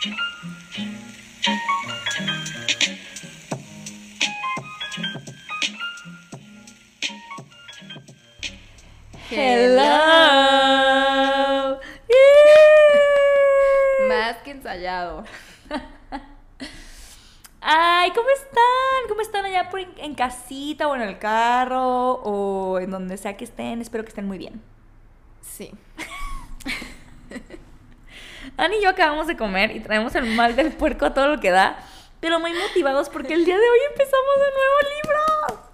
Hello. Más que ensayado. Ay, ¿cómo están? ¿Cómo están allá por en, en casita o en el carro o en donde sea que estén? Espero que estén muy bien. Sí. Ani y yo acabamos de comer y traemos el mal del puerco a todo lo que da, pero muy motivados porque el día de hoy empezamos de nuevo libro.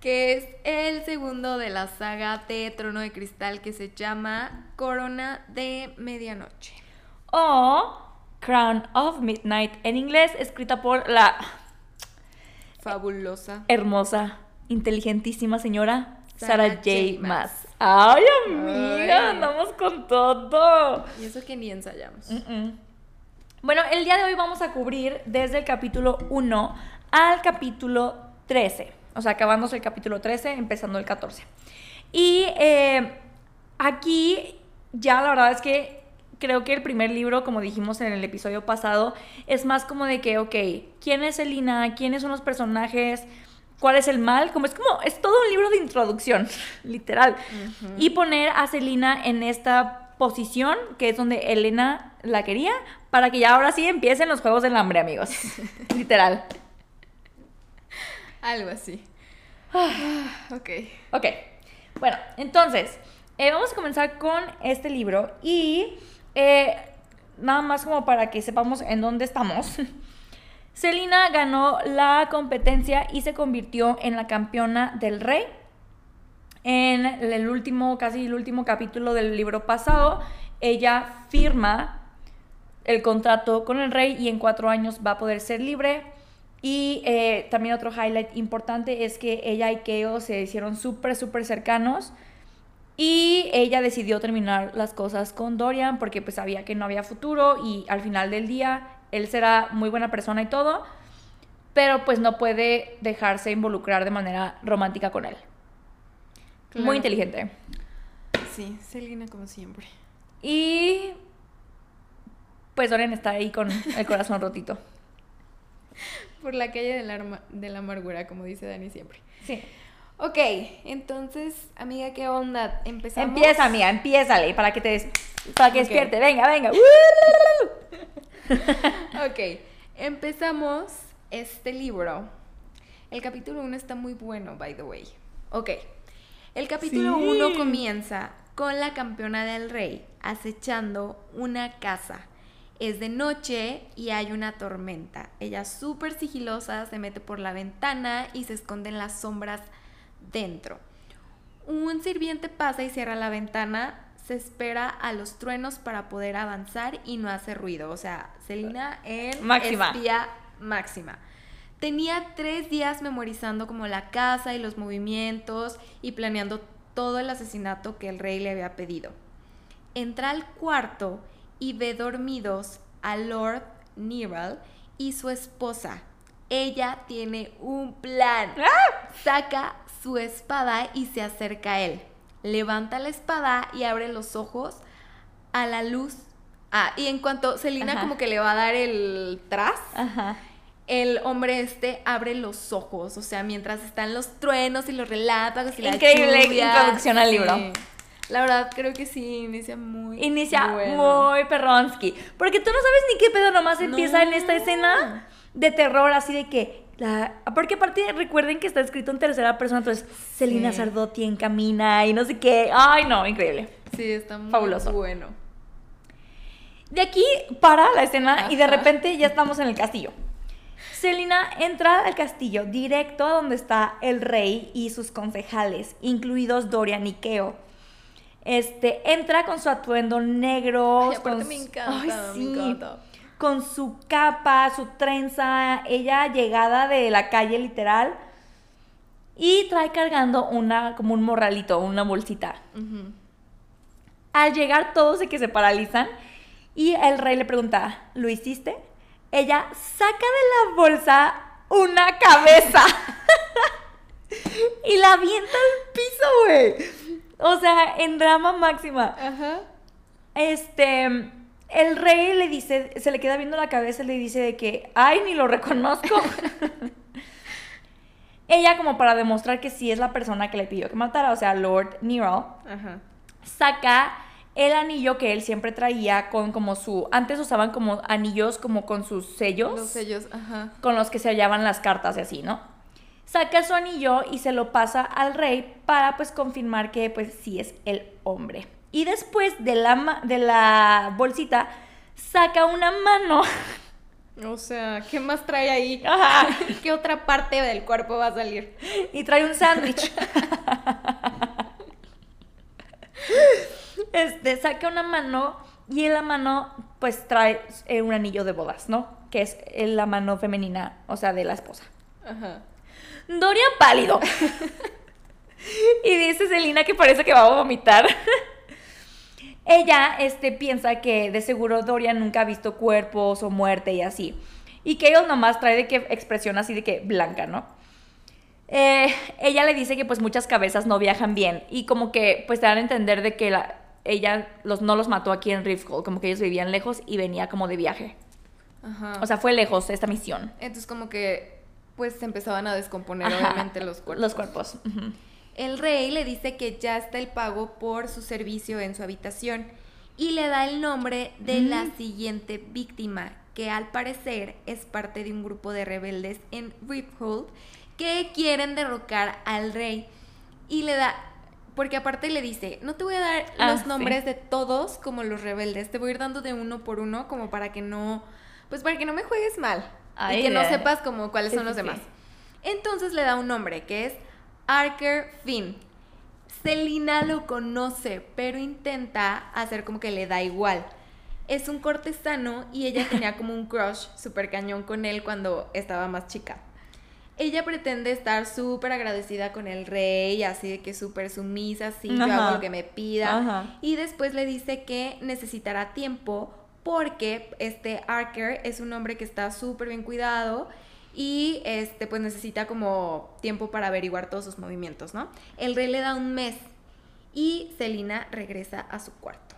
Que es el segundo de la saga de Trono de Cristal que se llama Corona de Medianoche. O Crown of Midnight en inglés, escrita por la Fabulosa. hermosa, inteligentísima señora Sarah Sarah J. J. Maas. Ay, amiga, Ay. andamos con todo. Y eso que ni ensayamos. Bueno, el día de hoy vamos a cubrir desde el capítulo 1 al capítulo 13. O sea, acabándose el capítulo 13, empezando el 14. Y eh, aquí ya la verdad es que creo que el primer libro, como dijimos en el episodio pasado, es más como de que, ok, ¿quién es Elina? ¿Quiénes son los personajes? ¿Cuál es el mal? Como es como, es todo un libro de introducción, literal. Y poner a Selina en esta posición, que es donde Elena la quería, para que ya ahora sí empiecen los juegos del hambre, amigos. literal. Algo así. ok. Ok, bueno, entonces, eh, vamos a comenzar con este libro y eh, nada más como para que sepamos en dónde estamos. Selina ganó la competencia y se convirtió en la campeona del rey. En el último, casi el último capítulo del libro pasado, ella firma el contrato con el rey y en cuatro años va a poder ser libre. Y eh, también otro highlight importante es que ella y Keo se hicieron súper, súper cercanos. Y ella decidió terminar las cosas con Dorian porque pues sabía que no había futuro y al final del día él será muy buena persona y todo, pero pues no puede dejarse involucrar de manera romántica con él. Claro. Muy inteligente. Sí, Selena como siempre. Y pues Dorian está ahí con el corazón rotito. Por la calle de la, de la amargura, como dice Dani siempre. Sí. Ok, entonces, amiga, ¿qué onda? Empezamos. Empieza, amiga, empiézale para que te des- para que despierte. Venga, venga. Ok, empezamos este libro. El capítulo 1 está muy bueno, by the way. Ok, el capítulo Sí. 1 comienza con la campeona del rey acechando una casa. Es de noche y hay una tormenta. Ella súper sigilosa se mete por la ventana y se esconde en las sombras dentro. Un sirviente pasa y cierra la ventana, se espera a los truenos para poder avanzar y no hace ruido. O sea, Selina en Máxima. espía máxima. Tenía tres días memorizando como la casa y los movimientos y planeando todo el asesinato que el rey le había pedido. Entra al cuarto y ve dormidos a Lord Neral y su esposa. Ella tiene un plan. Saca su espada y se acerca a él. Levanta la espada y abre los ojos a la luz. Ah, y en cuanto Selina como que le va a dar el tras, Ajá. el hombre este abre los ojos, o sea, mientras están los truenos y los relámpagos y la Increíble lluvia. introducción al libro. La verdad, creo que sí, inicia muy Inicia bueno. muy perronsky. Porque tú no sabes ni qué pedo, nomás empieza en esta escena de terror, así de que. La... Porque aparte recuerden que está escrito en tercera persona, entonces Celina Sí. Sardotti encamina y no sé qué. Ay, no, increíble. Sí, está muy Fabuloso. bueno. De aquí para la escena y de repente ya estamos en el castillo. Selina entra al castillo directo a donde está el rey y sus concejales, incluidos Dorian y Keo. Este, entra con su atuendo negro. Ay, con me encanta, Ay, me sí. encanta. Con su capa, su trenza, ella llegada de la calle literal. Y trae cargando una, como un morralito, una bolsita. Al llegar todos de que se paralizan y el rey le pregunta, ¿lo hiciste? Ella saca de la bolsa una cabeza y la avienta al piso, güey. O sea, en drama máxima. Ajá. Este, el rey le dice, se le queda viendo la cabeza y le dice de que, ay, ni lo reconozco. Ella, como para demostrar que sí es la persona que le pidió que matara, o sea, Lord Nero, Ajá. saca el anillo que él siempre traía con como su... Antes usaban como anillos como con sus sellos. Los sellos, ajá. Con los que se hallaban las cartas y así, ¿no? Saca su anillo y se lo pasa al rey para pues confirmar que pues sí es el hombre. Y después de la, de la bolsita saca una mano. O sea, ¿qué más trae ahí? Ajá. ¿Qué otra parte del cuerpo va a salir? y trae un sándwich. Este, saca una mano y en la mano pues trae eh, un anillo de bodas, ¿no? Que es eh, la mano femenina, o sea, de la esposa. Ajá. Dorian pálido. y dice Selina que parece que va a vomitar. Ella este, piensa que de seguro Dorian nunca ha visto cuerpos o muerte y así. Y que ellos nomás trae de que expresión así de que blanca, ¿no? Eh, ella le dice que pues muchas cabezas no viajan bien y como que pues te dan a entender de que la- ella los, no los mató aquí en Rifthold, como que ellos vivían lejos y venía como de viaje. Ajá. O sea, fue lejos esta misión. Entonces como que pues se empezaban a descomponer Ajá. obviamente los cuerpos. Los cuerpos. El rey le dice que ya está el pago por su servicio en su habitación y le da el nombre de la siguiente víctima, que al parecer es parte de un grupo de rebeldes en Riphold que quieren derrocar al rey. Y le da, porque aparte le dice, no te voy a dar Ah, los sí. nombres de todos como los rebeldes, te voy a ir dando de uno por uno como para que no, pues para que no me juegues mal Ay, y que no sepas como cuáles Sí, son los sí. demás. Entonces le da un nombre que es Arker Finn. Selina lo conoce, pero intenta hacer como que le da igual. Es un cortesano y ella tenía como un crush súper cañón con él cuando estaba más chica. Ella pretende estar súper agradecida con el rey, así de que súper sumisa, así yo hago lo que me pida. Ajá. Y después le dice que necesitará tiempo porque este Arker es un hombre que está súper bien cuidado y este pues necesita como tiempo para averiguar todos sus movimientos, ¿no? El rey le da un mes y Selina regresa a su cuarto.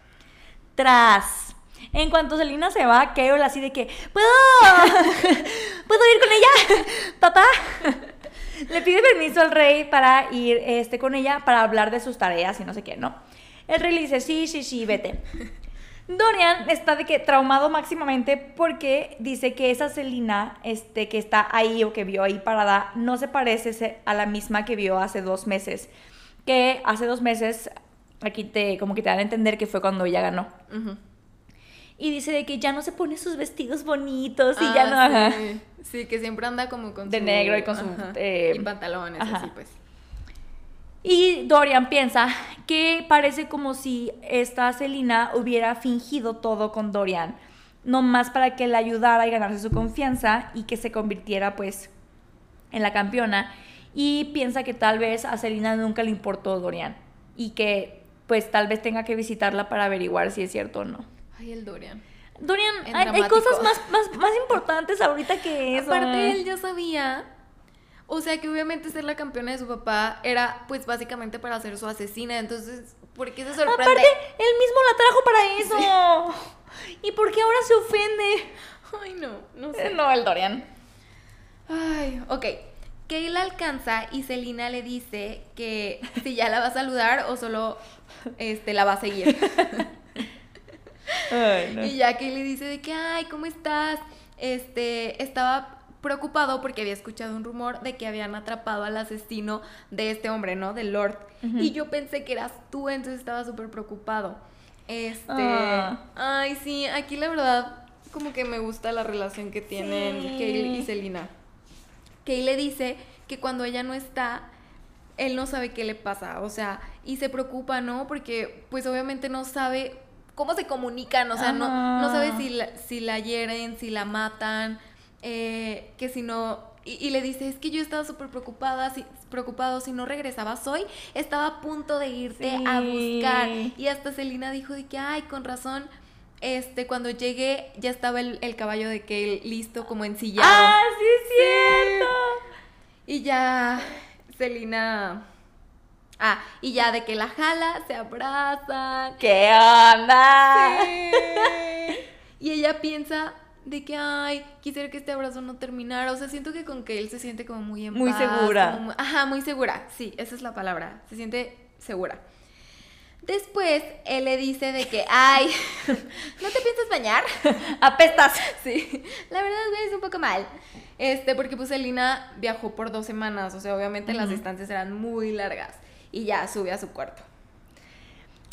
Tras. En cuanto Selina se va, Carol así de que, ¿puedo? ¿Puedo ir con ella? Papá. Le pide permiso al rey para ir este, con ella para hablar de sus tareas y no sé qué, ¿no? El rey le dice, sí, sí, sí, vete. Dorian está de que traumado máximamente porque dice que esa Selina este, que está ahí o que vio ahí parada no se parece a la misma que vio hace dos meses. Que hace dos meses, aquí te como que te dan a entender que fue cuando ella ganó. Y dice de que ya no se pone sus vestidos bonitos y ya no. Ah, ajá. sí. Que siempre anda como con De su- negro y con su, eh, y pantalones, ajá. así pues. Y Dorian piensa que parece como si esta Selina hubiera fingido todo con Dorian, nomás para que le ayudara y ganarse su confianza y que se convirtiera pues en la campeona. Y piensa que tal vez a Selina nunca le importó Dorian y que pues tal vez tenga que visitarla para averiguar si es cierto o no. Ay, el Dorian. Dorian, hay, cosas más, más, más importantes ahorita que eso. Aparte, él ya sabía. O sea, que obviamente ser la campeona de su papá era, pues, básicamente para ser su asesina. Entonces, ¿por qué se sorprende? Aparte, él mismo la trajo para eso. ¿Y por qué ahora se ofende? Ay, no, no sé. No, el Dorian. Ay, ok. Kayla alcanza y Selina le dice que si ya la va a saludar o solo este, la va a seguir. Y ya que le dice de que, ay, ¿cómo estás? Este, estaba preocupado porque había escuchado un rumor de que habían atrapado al asesino de este hombre, ¿no? Del Lord. Y yo pensé que eras tú, entonces estaba súper preocupado. Este, Ah. ay, sí, aquí la verdad como que me gusta la relación que tienen Sí. Y Selina. Kay le dice que cuando ella no está, él no sabe qué le pasa, o sea, y se preocupa, ¿no? Porque pues obviamente no sabe cómo se comunican, o sea, no, no sabe si la, si la hieren, si la matan, eh, que si no... Y, y le dice, es que yo estaba súper preocupada, si, preocupado, si no regresabas hoy, estaba a punto de irte a buscar. Y hasta Selina dijo de que, ay, con razón, este, cuando llegué ya estaba el, el caballo de Kale listo como ensillado. ¡Ah, sí es cierto! Y ya Selina. Ah, y ya de que la jala, se abrazan. ¿Qué onda? Sí. Y ella piensa de que, ay, quisiera que este abrazo no terminara. O sea, siento que con que él se siente como muy en Muy paz, segura. como muy- ajá, muy segura. Sí, esa es la palabra. Se siente segura. Después, él le dice de que, ay, ¿no te piensas bañar? Apestas. Sí, la verdad es un poco mal. Este, porque pues Selina viajó por dos semanas, o sea, obviamente las distancias eran muy largas. Y ya sube a su cuarto.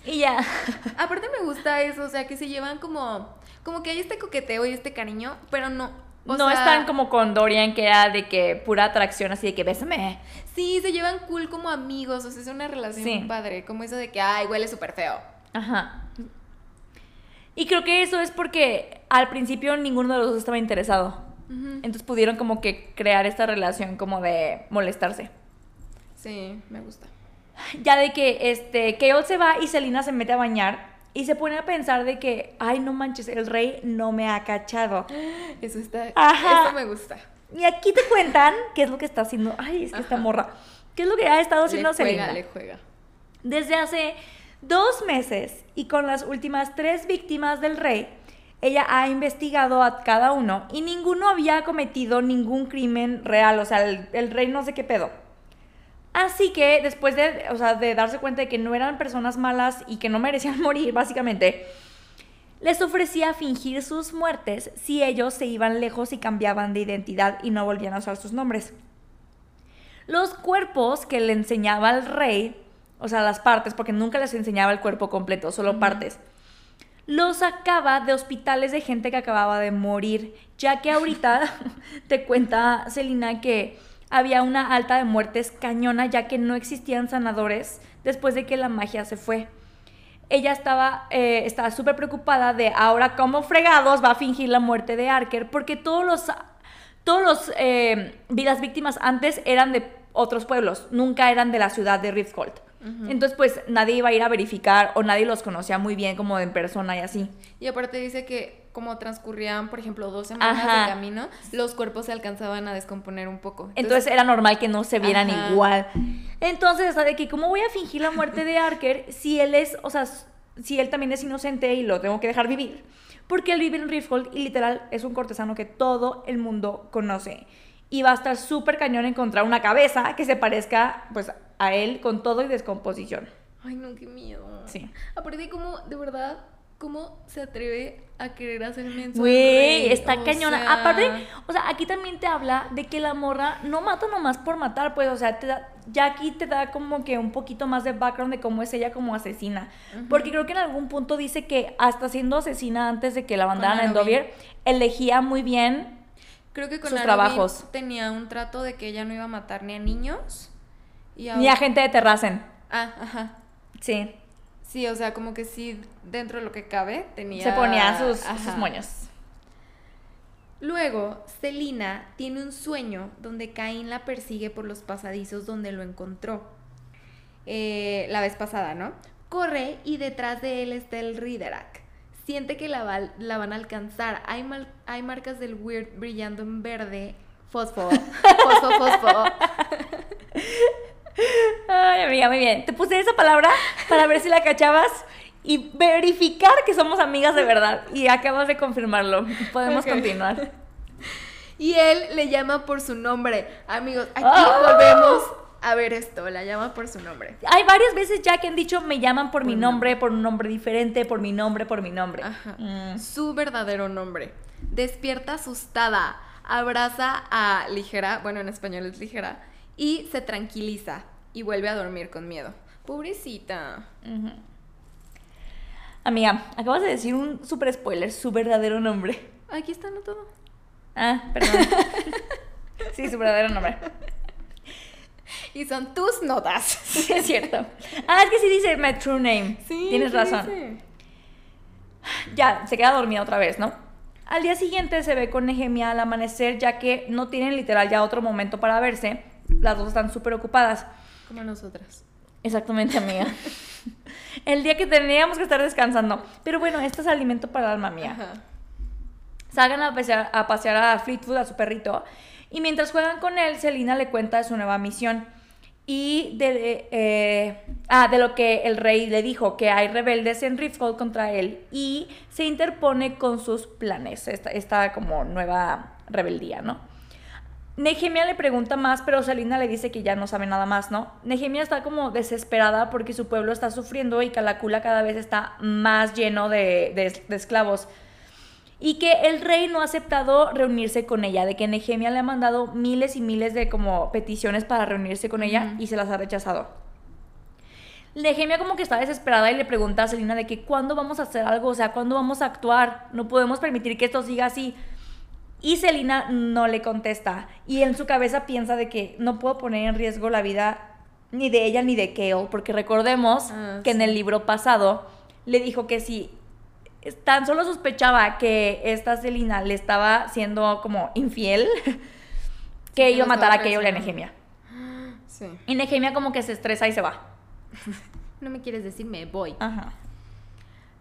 Y ya. Aparte me gusta eso, o sea, que se llevan como, como que hay este coqueteo y este cariño, pero no. o no sea, están como con Dorian, que era de que pura atracción, así de que bésame. Sí, se llevan cool como amigos, o sea, es una relación Sí. padre, como eso de que, ay, huele súper feo. Ajá. Y creo que eso es porque al principio ninguno de los dos estaba interesado. Entonces pudieron como que crear esta relación como de molestarse. Sí, me gusta. Ya de que este Keol se va y Selina se mete a bañar y se pone a pensar de que, ay, no manches, el rey no me ha cachado. Eso está, Ajá. eso me gusta. Y aquí te cuentan qué es lo que está haciendo. Ay, es que esta morra. ¿Qué es lo que ha estado Le haciendo juega, Selena? le juega. Desde hace dos meses y con las últimas tres víctimas del rey, ella ha investigado a cada uno y ninguno había cometido ningún crimen real. O sea, el, el rey no sé qué pedo. Así que después de, o sea, de darse cuenta de que no eran personas malas y que no merecían morir, básicamente, les ofrecía fingir sus muertes si ellos se iban lejos y cambiaban de identidad y no volvían a usar sus nombres. Los cuerpos que le enseñaba el rey, o sea, las partes, porque nunca les enseñaba el cuerpo completo, solo partes, los sacaba de hospitales de gente que acababa de morir, ya que ahorita te cuenta Celina que había una alta de muertes cañona, ya que no existían sanadores después de que la magia se fue. Ella estaba eh, súper preocupada de ahora cómo fregados va a fingir la muerte de Arker, porque todos los todos los eh, las víctimas antes eran de otros pueblos, nunca eran de la ciudad de Rifthold. Entonces, pues nadie iba a ir a verificar o nadie los conocía muy bien como en persona y así. Y aparte dice que como transcurrían, por ejemplo, dos semanas Ajá. de camino, los cuerpos se alcanzaban a descomponer un poco. Entonces era normal que no se vieran Ajá. igual. Entonces, sea, de que cómo voy a fingir la muerte de Arker si él es, o sea, si él también es inocente y lo tengo que dejar vivir. Porque él vive en Rifthold y literal es un cortesano que todo el mundo conoce. Y va a estar súper cañón encontrar una cabeza que se parezca pues a él con todo y descomposición. Ay, no, qué miedo. Sí. Aparte, como, de verdad, cómo se atreve a querer hacer menso al Güey, está O cañona. sea, Aparte, o sea, aquí también te habla de que la morra no mata nomás por matar, pues, o sea, te da- ya aquí te da como que un poquito más de background de cómo es ella como asesina. Porque creo que en algún punto dice que hasta siendo asesina antes de que la mandaran en Arobin. Dovier, elegía muy bien. Creo que con sus trabajos. tenía un trato de que ella no iba a matar ni a niños. Y Ni a gente de Terracen. Ah, ajá. Sí. Sí, o sea, como que sí, dentro de lo que cabe, tenía... Se ponía sus, sus moños. Luego, Selina tiene un sueño donde Caín la persigue por los pasadizos donde lo encontró. Eh, la vez pasada, ¿no? Corre y detrás de él está el Riderak. Siente que la, va- la van a alcanzar. Hay, mal- hay marcas del Weird brillando en verde. Fosfo. Fosfo, fosfo. Ay, amiga, muy bien. Te puse esa palabra para ver si la cachabas y verificar que somos amigas de verdad. Y acabas de confirmarlo. Podemos continuar. Y él le llama por su nombre. Amigos, aquí ¡Ah! volvemos a ver esto. La llama por su nombre. Hay varias veces ya que han dicho me llaman por, mi nombre, por un nombre diferente, por mi nombre, por mi nombre. Ajá. Mm. Su verdadero nombre. Despierta asustada, abraza a Ligera, bueno, en español es Ligera, y se tranquiliza y vuelve a dormir con miedo. Pobrecita. Amiga, acabas de decir un super spoiler, su verdadero nombre. Aquí está anotado. Ah, perdón. sí, su verdadero nombre. Y son tus notas. Sí, es cierto. Ah, es que sí dice my true name. Tienes ¿qué razón. dice? Ya, se queda dormida otra vez, ¿no? Al día siguiente se ve con Nehemia al amanecer, ya que no tienen literal ya otro momento para verse. Las dos están súper ocupadas. Como nosotras. Exactamente, amiga. El día que teníamos que estar descansando. Pero bueno, esto es alimento para el alma mía. Ajá. Salgan a pasear, a pasear a Fleetwood, a su perrito. Y mientras juegan con él, Selina le cuenta de su nueva misión. Y de, eh, ah, de lo que el rey le dijo, que hay rebeldes en Riftfold contra él y se interpone con sus planes, esta, esta como nueva rebeldía, ¿no? Nehemia le pregunta más, pero Selina le dice que ya no sabe nada más, ¿no? Nehemia está como desesperada porque su pueblo está sufriendo y Calacula cada vez está más lleno de, de esclavos y que el rey no ha aceptado reunirse con ella, de que Nehemia le ha mandado miles y miles de como peticiones para reunirse con ella y se las ha rechazado. Nehemia como que está desesperada y le pregunta a Selina de que cuándo vamos a hacer algo, o sea, cuándo vamos a actuar, no podemos permitir que esto siga así. Y Selina no le contesta y en su cabeza piensa de que no puedo poner en riesgo la vida ni de ella ni de Kale, porque recordemos ah, que en el libro pasado le dijo que si tan solo sospechaba que esta Celina le estaba siendo como infiel, que iba a matar a Kale y a Nehemia. Sí. Y Nehemia como que se estresa y se va. no me quieres decir, me voy. Ajá.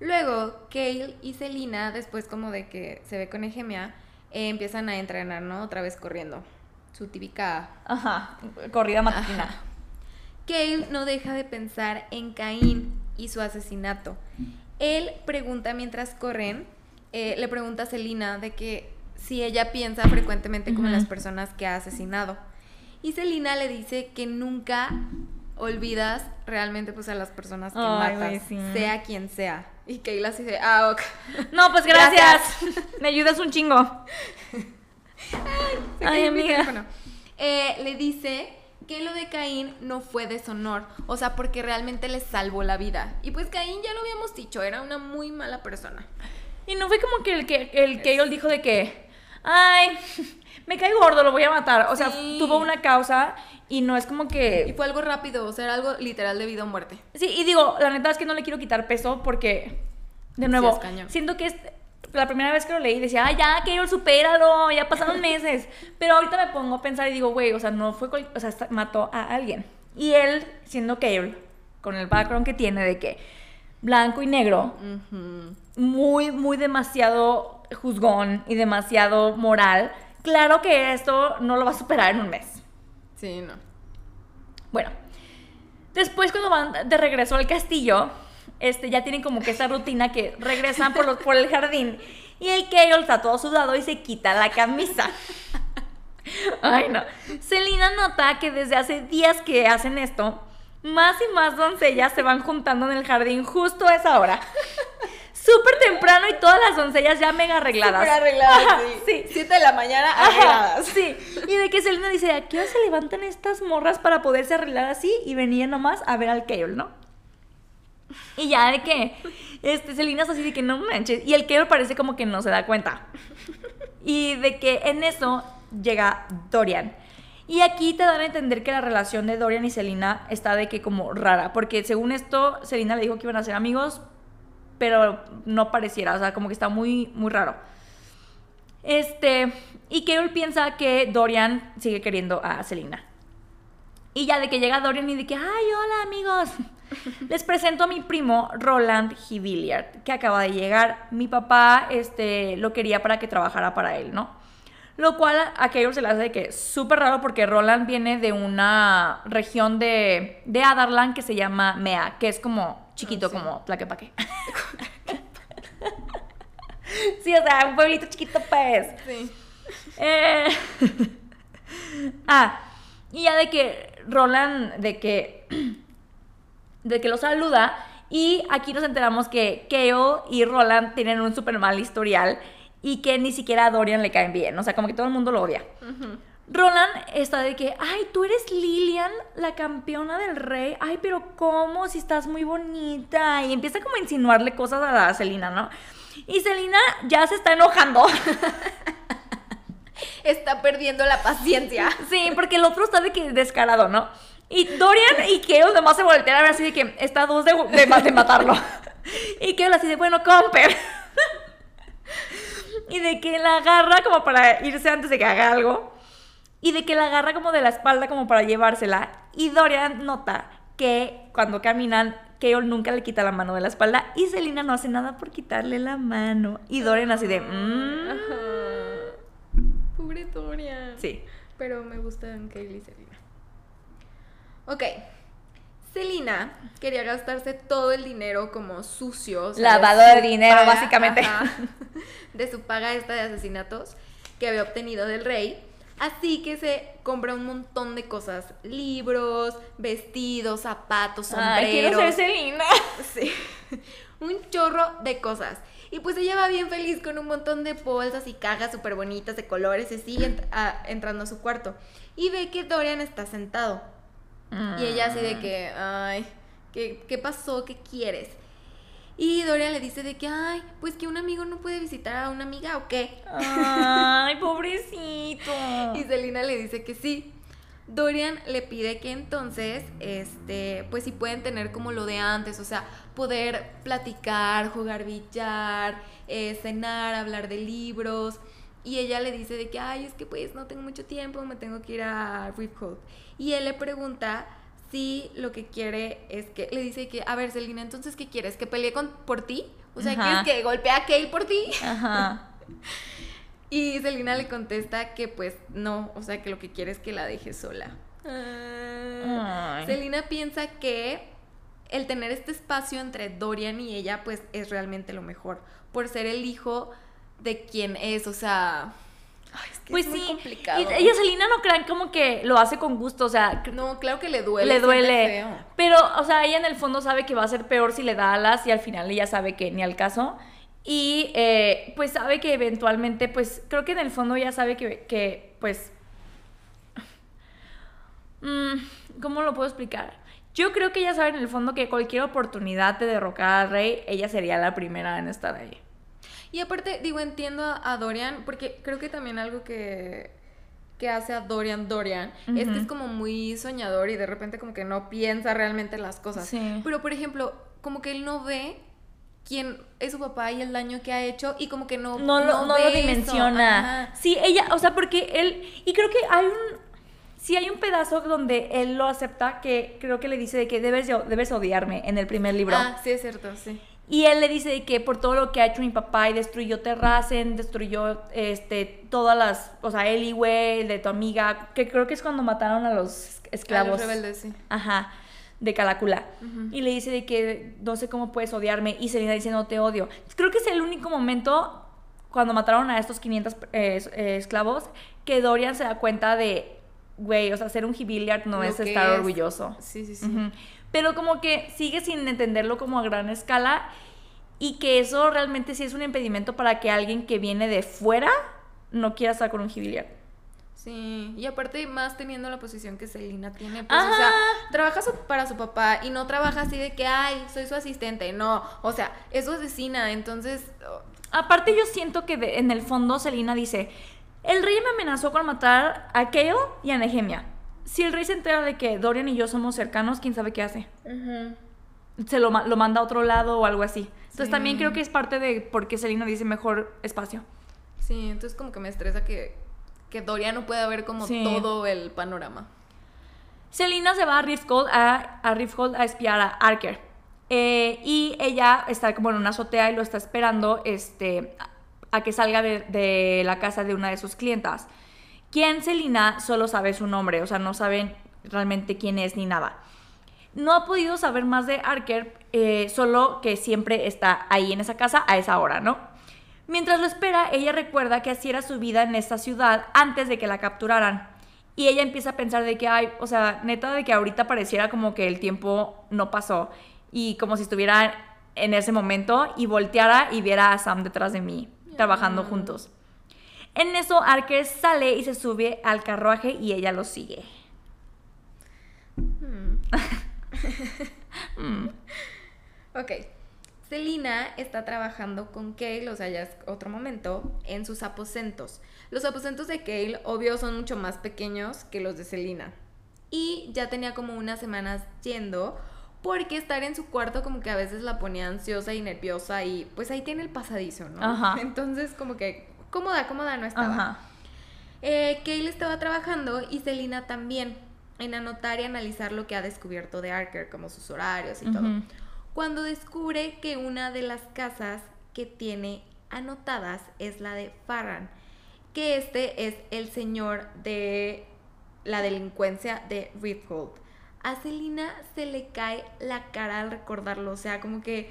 Luego, Kale y Celina, después como de que se ve con Nehemia, eh, empiezan a entrenar, ¿no? Otra vez corriendo. Su típica... Ajá, corrida matutina. Kale no deja de pensar en Caín y su asesinato él pregunta mientras corren, eh, le pregunta a Celina de que si ella piensa frecuentemente como las personas que ha asesinado. Y Celina le dice que nunca olvidas realmente pues a las personas que matas, sea quien sea. Y Kayla así dice, ah, ok. No, pues gracias. Me ayudas un chingo. Ay, amiga. Eh, le dice que lo de Caín no fue deshonor, o sea, porque realmente le salvó la vida. Y pues Caín ya lo habíamos dicho, era una muy mala persona. Y no fue como que el que el dijo de que, ay, me cae gordo, lo voy a matar. O sea, tuvo una causa y no es como que... Y fue algo rápido, o sea, era algo literal de vida o muerte. Sí, y digo, la neta es que no le quiero quitar peso porque, de nuevo, siento que es la primera vez que lo leí decía, ay, ya, Carol, supéralo, ya pasaron meses. Pero ahorita me pongo a pensar y digo, güey, o sea, no fue, o sea, mató a alguien. Y él, siendo Carol, con el background que tiene de que blanco y negro, muy, muy demasiado juzgón y demasiado moral, claro que esto no lo va a superar en un mes. Sí, no. Bueno, después cuando van de regreso al castillo, este, ya tienen como que esa rutina que regresan por, los, por el jardín y el Carol está todo sudado y se quita la camisa. Ay, no. Selina nota que desde hace días que hacen esto, más y más doncellas se van juntando en el jardín justo a esa hora. Súper temprano y todas las doncellas ya mega arregladas. Súper arregladas, sí. Siete de la mañana arregladas. sí. Y de que Selina dice, ¿a qué hora se levantan estas morras para poderse arreglar así? Y venía nomás a ver al Carol, ¿no? Y ya de que, este, Selina es así de que no manches. Y el que parece como que no se da cuenta. Y de que en eso llega Dorian. Y aquí te dan a entender que la relación de Dorian y Selina está de que como rara. Porque según esto, Selina le dijo que iban a ser amigos, pero no pareciera. O sea, como que está muy, muy raro. Este, y Carol piensa que Dorian sigue queriendo a Selina. Y ya de que llega Dorian y de que, ay, hola amigos. Les presento a mi primo Roland Hivilliard, que acaba de llegar. Mi papá este, lo quería para que trabajara para él, ¿no? Lo cual a Keyor se le hace de que súper raro porque Roland viene de una región de, de Adarlan que se llama Mea, que es como chiquito, oh, como Tlaquepaque. sí, o sea, un pueblito chiquito, pues. Sí. Eh, ah, y ya de que Roland, de que de que lo saluda y aquí nos enteramos que Keo y Roland tienen un súper mal historial y que ni siquiera a Dorian le caen bien, o sea, como que todo el mundo lo odia. Roland está de que, ay, tú eres Lilian, la campeona del rey, ay, pero ¿cómo? Si estás muy bonita. Y empieza como a insinuarle cosas a la Celina, ¿no? Y Celina ya se está enojando. está perdiendo la paciencia. Sí, porque el otro está de que descarado, ¿no? Y Dorian y Kale además se voltean a ver así de que está dos de, de, matarlo. Y Kale así de, bueno, Comper. y de que la agarra como para irse antes de que haga algo. Y de que la agarra como de la espalda como para llevársela. Y Dorian nota que cuando caminan, Kale nunca le quita la mano de la espalda. Y Selina no hace nada por quitarle la mano. Y Dorian así de... Mm". Pobre Dorian. Sí. Pero me gustan Kale y Selina. Ok. Selina quería gastarse todo el dinero como sucio. Lavado de dinero, básicamente. ajá, de su paga esta de asesinatos que había obtenido del rey. Así que se compró un montón de cosas. Libros, vestidos, zapatos, sombreros. Ay, quiero ser Selena. Sí. Un chorro de cosas. Y pues ella va bien feliz con un montón de bolsas y cajas súper bonitas de colores y sigue ent- a- entrando a su cuarto. Y ve que Dorian está sentado. Y ella así de que, ay, ¿qué, qué pasó? ¿Qué quieres? Y Dorian le dice de que, ay, pues que un amigo no puede visitar a una amiga o qué. Ay, pobrecito. Y Selina le dice que sí. Dorian le pide que entonces, este, pues si pueden tener como lo de antes, o sea, poder platicar, jugar billar, eh, cenar, hablar de libros. Y ella le dice de que, ay, es que pues no tengo mucho tiempo, me tengo que ir a Ripcote. Y él le pregunta si lo que quiere es que, le dice que, a ver, Selina, entonces, ¿qué quieres? ¿Que pelee con, por ti? O sea, Ajá. ¿quieres que golpee a Kay por ti? Ajá. Y Selina le contesta que pues no, o sea que lo que quiere es que la deje sola. Selina piensa que el tener este espacio entre Dorian y ella pues es realmente lo mejor, por ser el hijo de quien es, o sea... ay, es que Pues es muy sí. complicado. Y ella, Selena, no crean como que lo hace con gusto, o sea, No, claro que le duele. le duele. feo. Pero, o sea, ella en el fondo sabe que va a ser peor si le da alas y al final ella sabe que ni al caso. Y eh, pues sabe que eventualmente, pues creo que en el fondo ella sabe que, que pues... mm, ¿Cómo lo puedo explicar? Yo creo que ella sabe en el fondo que cualquier oportunidad de derrocar al rey, ella sería la primera en estar ahí. Y aparte, digo, entiendo a Dorian, porque creo que también algo que, que hace a Dorian Dorian es que es como muy soñador y de repente como que no piensa realmente las cosas. Sí. Pero, por ejemplo, como que él no ve quién es su papá y el daño que ha hecho y como que no, no, lo, no ve lo dimensiona. Ajá. Sí, ella, o sea, porque él, y creo que hay un, sí hay un pedazo donde él lo acepta que creo que le dice de que debes, de- debes odiarme en el primer libro. Ah, sí, es cierto, sí. Y él le dice de que por todo lo que ha hecho mi papá y destruyó Terracen, destruyó este, todas las, o sea, Eliway, de tu amiga, que creo que es cuando mataron a los A esclavos. los rebeldes, sí. Ajá, de Calacula. Y le dice de que no sé cómo puedes odiarme. Y Selena dice no te odio. Creo que es el único momento cuando mataron a estos 500 eh, eh, esclavos que Dorian se da cuenta de, güey, o sea, ser un Hibiliard no Lo es estar es. orgulloso. Sí, sí, sí. Pero como que sigue sin entenderlo como a gran escala y que eso realmente sí es un impedimento para que alguien que viene de fuera no quiera estar con un Hibiliard. Sí, y aparte más teniendo la posición que Selina tiene, pues, o sea, trabaja su- para su papá y no trabaja así de que, ay, soy su asistente, no, o sea, es su asesina, entonces, oh, Aparte yo siento que de- en el fondo Selina dice, el rey me amenazó con matar a Kale y a Nehemia. Si el rey se entera de que Dorian y yo somos cercanos, quién sabe qué hace. Se lo, lo manda a otro lado o algo así. Entonces Sí. también creo que es parte de por qué Selina dice mejor espacio. sí, entonces como que me estresa que, que Dorian no pueda ver como Sí. todo el panorama. Selina se va a Riftgold a, a, a espiar a Arker. Eh, y ella está como en una azotea y lo está esperando este, a, a que salga de, de la casa de una de sus clientas. Quien Selina solo sabe su nombre, o sea, no saben realmente quién es ni nada. No ha podido saber más de Arker, eh, solo que siempre está ahí en esa casa a esa hora, ¿no? Mientras lo espera, ella recuerda que así era su vida en esta ciudad antes de que la capturaran. Y ella empieza a pensar de que, ay, o sea, neta de que ahorita pareciera como que el tiempo no pasó y como si estuviera en ese momento y volteara y viera a Sam detrás de mí, trabajando juntos. En eso, Arker sale y se sube al carruaje y ella lo sigue. Mm. Ok. Selina está trabajando con Kale, o sea, ya es otro momento, en sus aposentos. Los aposentos de Kale, obvio, son mucho más pequeños que los de Selina. Y ya tenía como unas semanas yendo, porque estar en su cuarto como que a veces la ponía ansiosa y nerviosa y pues ahí tiene el pasadizo, ¿no? Ajá. Entonces como que cómoda, cómoda no estaba. Ajá. Eh, Kale estaba trabajando y Selina también en anotar y analizar lo que ha descubierto de Arker, como sus horarios y todo. Cuando descubre que una de las casas que tiene anotadas es la de Farran, que este es el señor de la delincuencia de Rithold. A Selina se le cae la cara al recordarlo, o sea, como que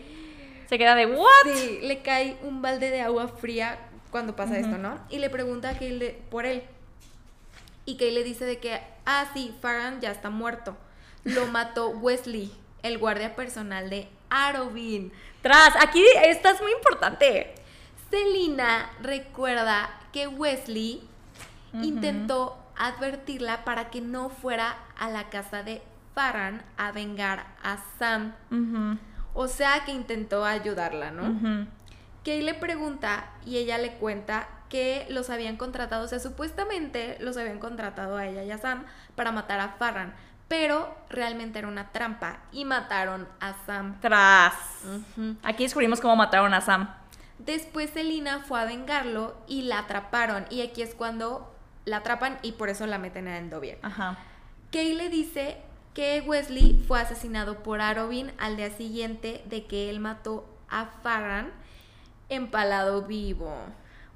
Se queda de, ¿what? sí, le cae un balde de agua fría cuando pasa esto, ¿no? Y le pregunta a Kay por él. Y Kay le dice de que, ah, sí, Farhan ya está muerto. Lo mató Wesley, el guardia personal de Arobin. Tras, aquí esta es muy importante. Selina recuerda que Wesley intentó advertirla para que no fuera a la casa de Farhan a vengar a Sam. O sea que intentó ayudarla, ¿no? Kay le pregunta y ella le cuenta que los habían contratado, o sea, supuestamente los habían contratado a ella y a Sam para matar a Farran, pero realmente era una trampa y mataron a Sam. Tras. Aquí descubrimos cómo mataron a Sam. Después Selina fue a vengarlo y la atraparon y aquí es cuando la atrapan y por eso la meten a Endovier. Ajá. Kay le dice que Wesley fue asesinado por Arobin al día siguiente de que él mató a Farran empalado vivo.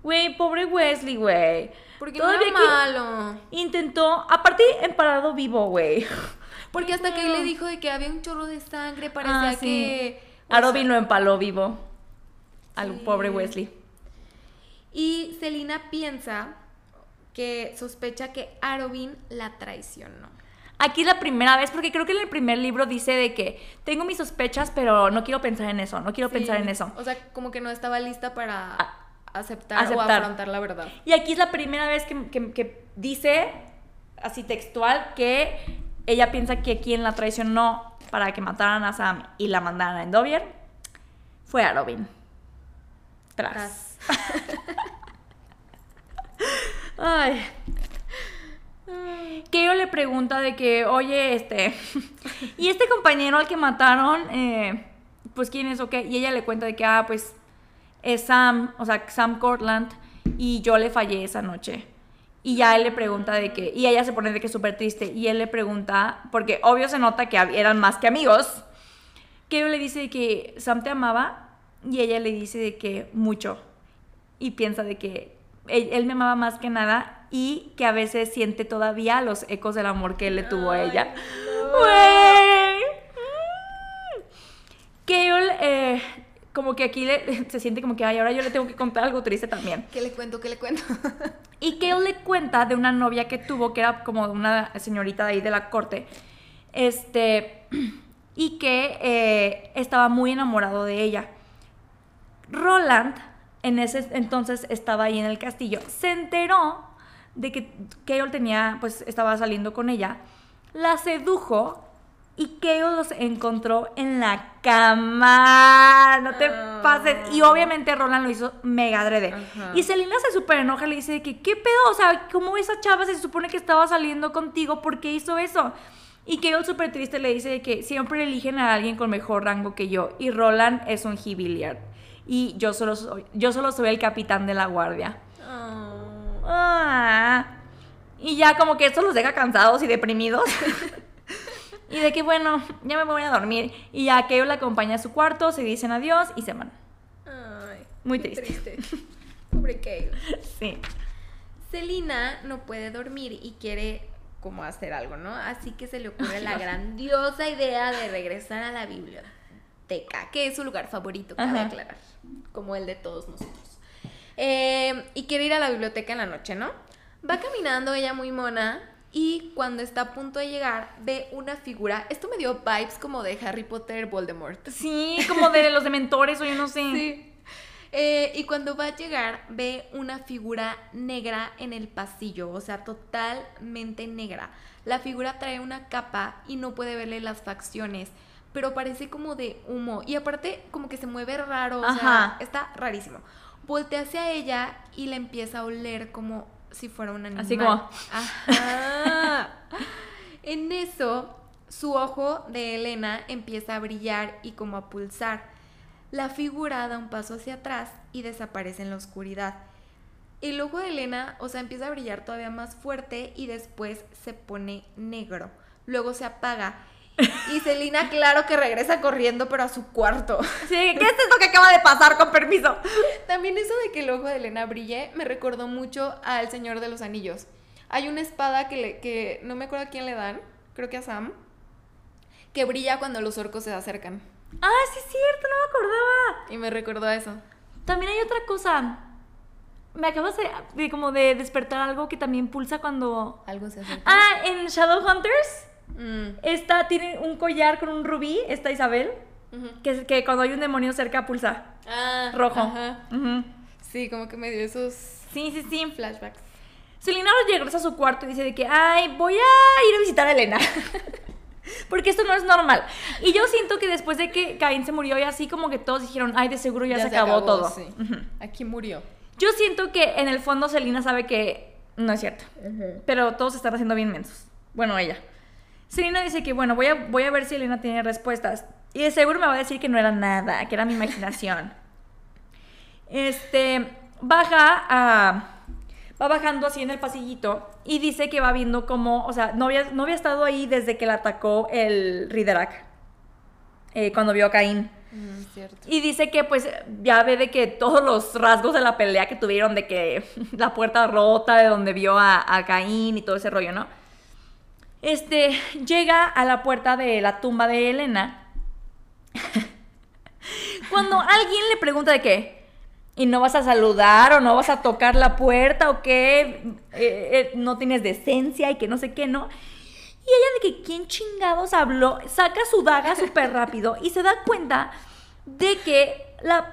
Güey, pobre Wesley, güey. Porque Todavía no era malo. Intentó, aparte, emparado vivo, güey. Porque hasta que No. le dijo de que había un chorro de sangre, parecía Ah, sí. que... Arobin sea, lo empaló vivo. Al Sí. pobre Wesley. Y Selina piensa que sospecha que Arobin la traicionó. Aquí es la primera vez, porque creo que en el primer libro dice de que tengo mis sospechas, pero no quiero pensar en eso, no quiero pensar en eso. O sea, como que no estaba lista para A- aceptar, o afrontar la verdad. Y aquí es la primera vez que, que- que dice, así textual, que ella piensa que quien la traicionó para que mataran a Sam y la mandaran a Endovier fue a Robin. Tras. Tras. Ay. Yo le pregunta de que, oye, este, y este compañero al que mataron, eh, pues quién es o qué, y ella le cuenta de que, ah, pues es Sam, o sea, Sam Cortland, y yo le fallé esa noche. Y ya él le pregunta de que, y ella se pone de que súper triste, y él le pregunta, porque obvio se nota que eran más que amigos, yo le dice de que Sam te amaba, y ella le dice de que mucho, y piensa de que él, él me amaba más que nada, y que a veces siente todavía los ecos del amor que él le tuvo a ella. Güey. Mm. Que yo, eh, como que aquí le- se siente como que, ay, ahora yo le tengo que contar algo triste también. ¿Qué le cuento? ¿Qué le cuento? Y él le cuenta de una novia que tuvo, que era como una señorita de ahí de la corte, este, y que eh, estaba muy enamorado de ella. Roland, en ese entonces estaba ahí en el castillo, se enteró de que Keol tenía, pues estaba saliendo con ella, la sedujo y Keol los encontró en la cama. No te Ah. pases. Y obviamente Roland lo hizo mega adrede. Y Selena se súper enoja, le dice que, ¿qué pedo? O sea, ¿cómo esa chava se supone que estaba saliendo contigo? ¿Por qué hizo eso? Y Keol súper triste le dice que siempre eligen a alguien con mejor rango que yo. Y Roland es un Hibiliard. Y yo solo soy, yo solo soy el capitán de la guardia. Ah. Y ya como que esto los deja cansados y deprimidos. y de que bueno, ya me voy a dormir. Y ya Keol la acompaña a su cuarto, se dicen adiós y se van. Ay, Muy qué triste. Pobre Kale. Sí. Selina no puede dormir y quiere como hacer algo, ¿no? Así que se le ocurre la grandiosa idea de regresar a la biblioteca, que es su lugar favorito, cabe aclarar, como el de todos nosotros. Eh, y quiere ir a la biblioteca en la noche, ¿no? Va caminando ella muy mona y cuando está a punto de llegar ve una figura, esto me dio vibes como de Harry Potter Voldemort. Sí, como de los dementores o yo no sé. Sí. Eh, y cuando va a llegar, ve una figura negra en el pasillo, o sea, totalmente negra. La figura trae una capa y no puede verle las facciones, pero parece como de humo. Y aparte, como que se mueve raro, o Ajá. sea, está rarísimo. Voltea hacia ella y la empieza a oler como si fuera un animal. Así como- Ajá. En eso, su ojo de Elena empieza a brillar y como a pulsar. La figura da un paso hacia atrás y desaparece en la oscuridad. El ojo de Elena, o sea, empieza a brillar todavía más fuerte y después se pone negro. Luego se apaga. Y Selina, claro que regresa corriendo, pero a su cuarto. Sí, ¿qué es esto que acaba de pasar? Con permiso. También eso de que el ojo de Elena brille me recordó mucho al Señor de los Anillos. Hay una espada que, le, que no me acuerdo a quién le dan, creo que a Sam. que brilla cuando los orcos se acercan. Ah, sí es cierto, no me acordaba. Y me recordó a eso. También hay otra cosa. Me acabas de, de como de despertar algo que también pulsa cuando... Algo se acerca. Ah, en Shadowhunters Mm, esta tiene un collar con un rubí, esta Isabel, ujú. que, que cuando hay un demonio cerca pulsa. Ah, Rojo. ajá. Sí, como que me dio esos Sí, sí, sí. flashbacks. Selina regresa a su cuarto y dice de que, ay, voy a ir a visitar a Elena. Porque esto no es normal. Y yo siento que después de que Caín se murió y así como que todos dijeron, ay, de seguro ya, se, acabó, todo. sí. Ujú. Aquí murió. Yo siento que en el fondo Selina sabe que no es cierto. Pero todos están haciendo bien mensos. Bueno, ella. Selina dice que, bueno, voy a, voy a ver si Elena tiene respuestas. Y de seguro me va a decir que no era nada, que era mi imaginación. Este, baja a... Va bajando así en el pasillito y dice que va viendo cómo, o sea, no había, no había estado ahí desde que la atacó el Riderak, eh, cuando vio a Caín. Mm, cierto. Y dice que pues ya ve de que todos los rasgos de la pelea que tuvieron, de que la puerta rota, de donde vio a, a Caín y todo ese rollo, ¿no? Este, llega a la puerta de la tumba de Elena. Cuando alguien le pregunta de qué, y no vas a saludar o no vas a tocar la puerta o qué, eh, eh, no tienes decencia y que no sé qué, ¿no? Y ella de que quién chingados habló, saca su daga súper rápido y se da cuenta de que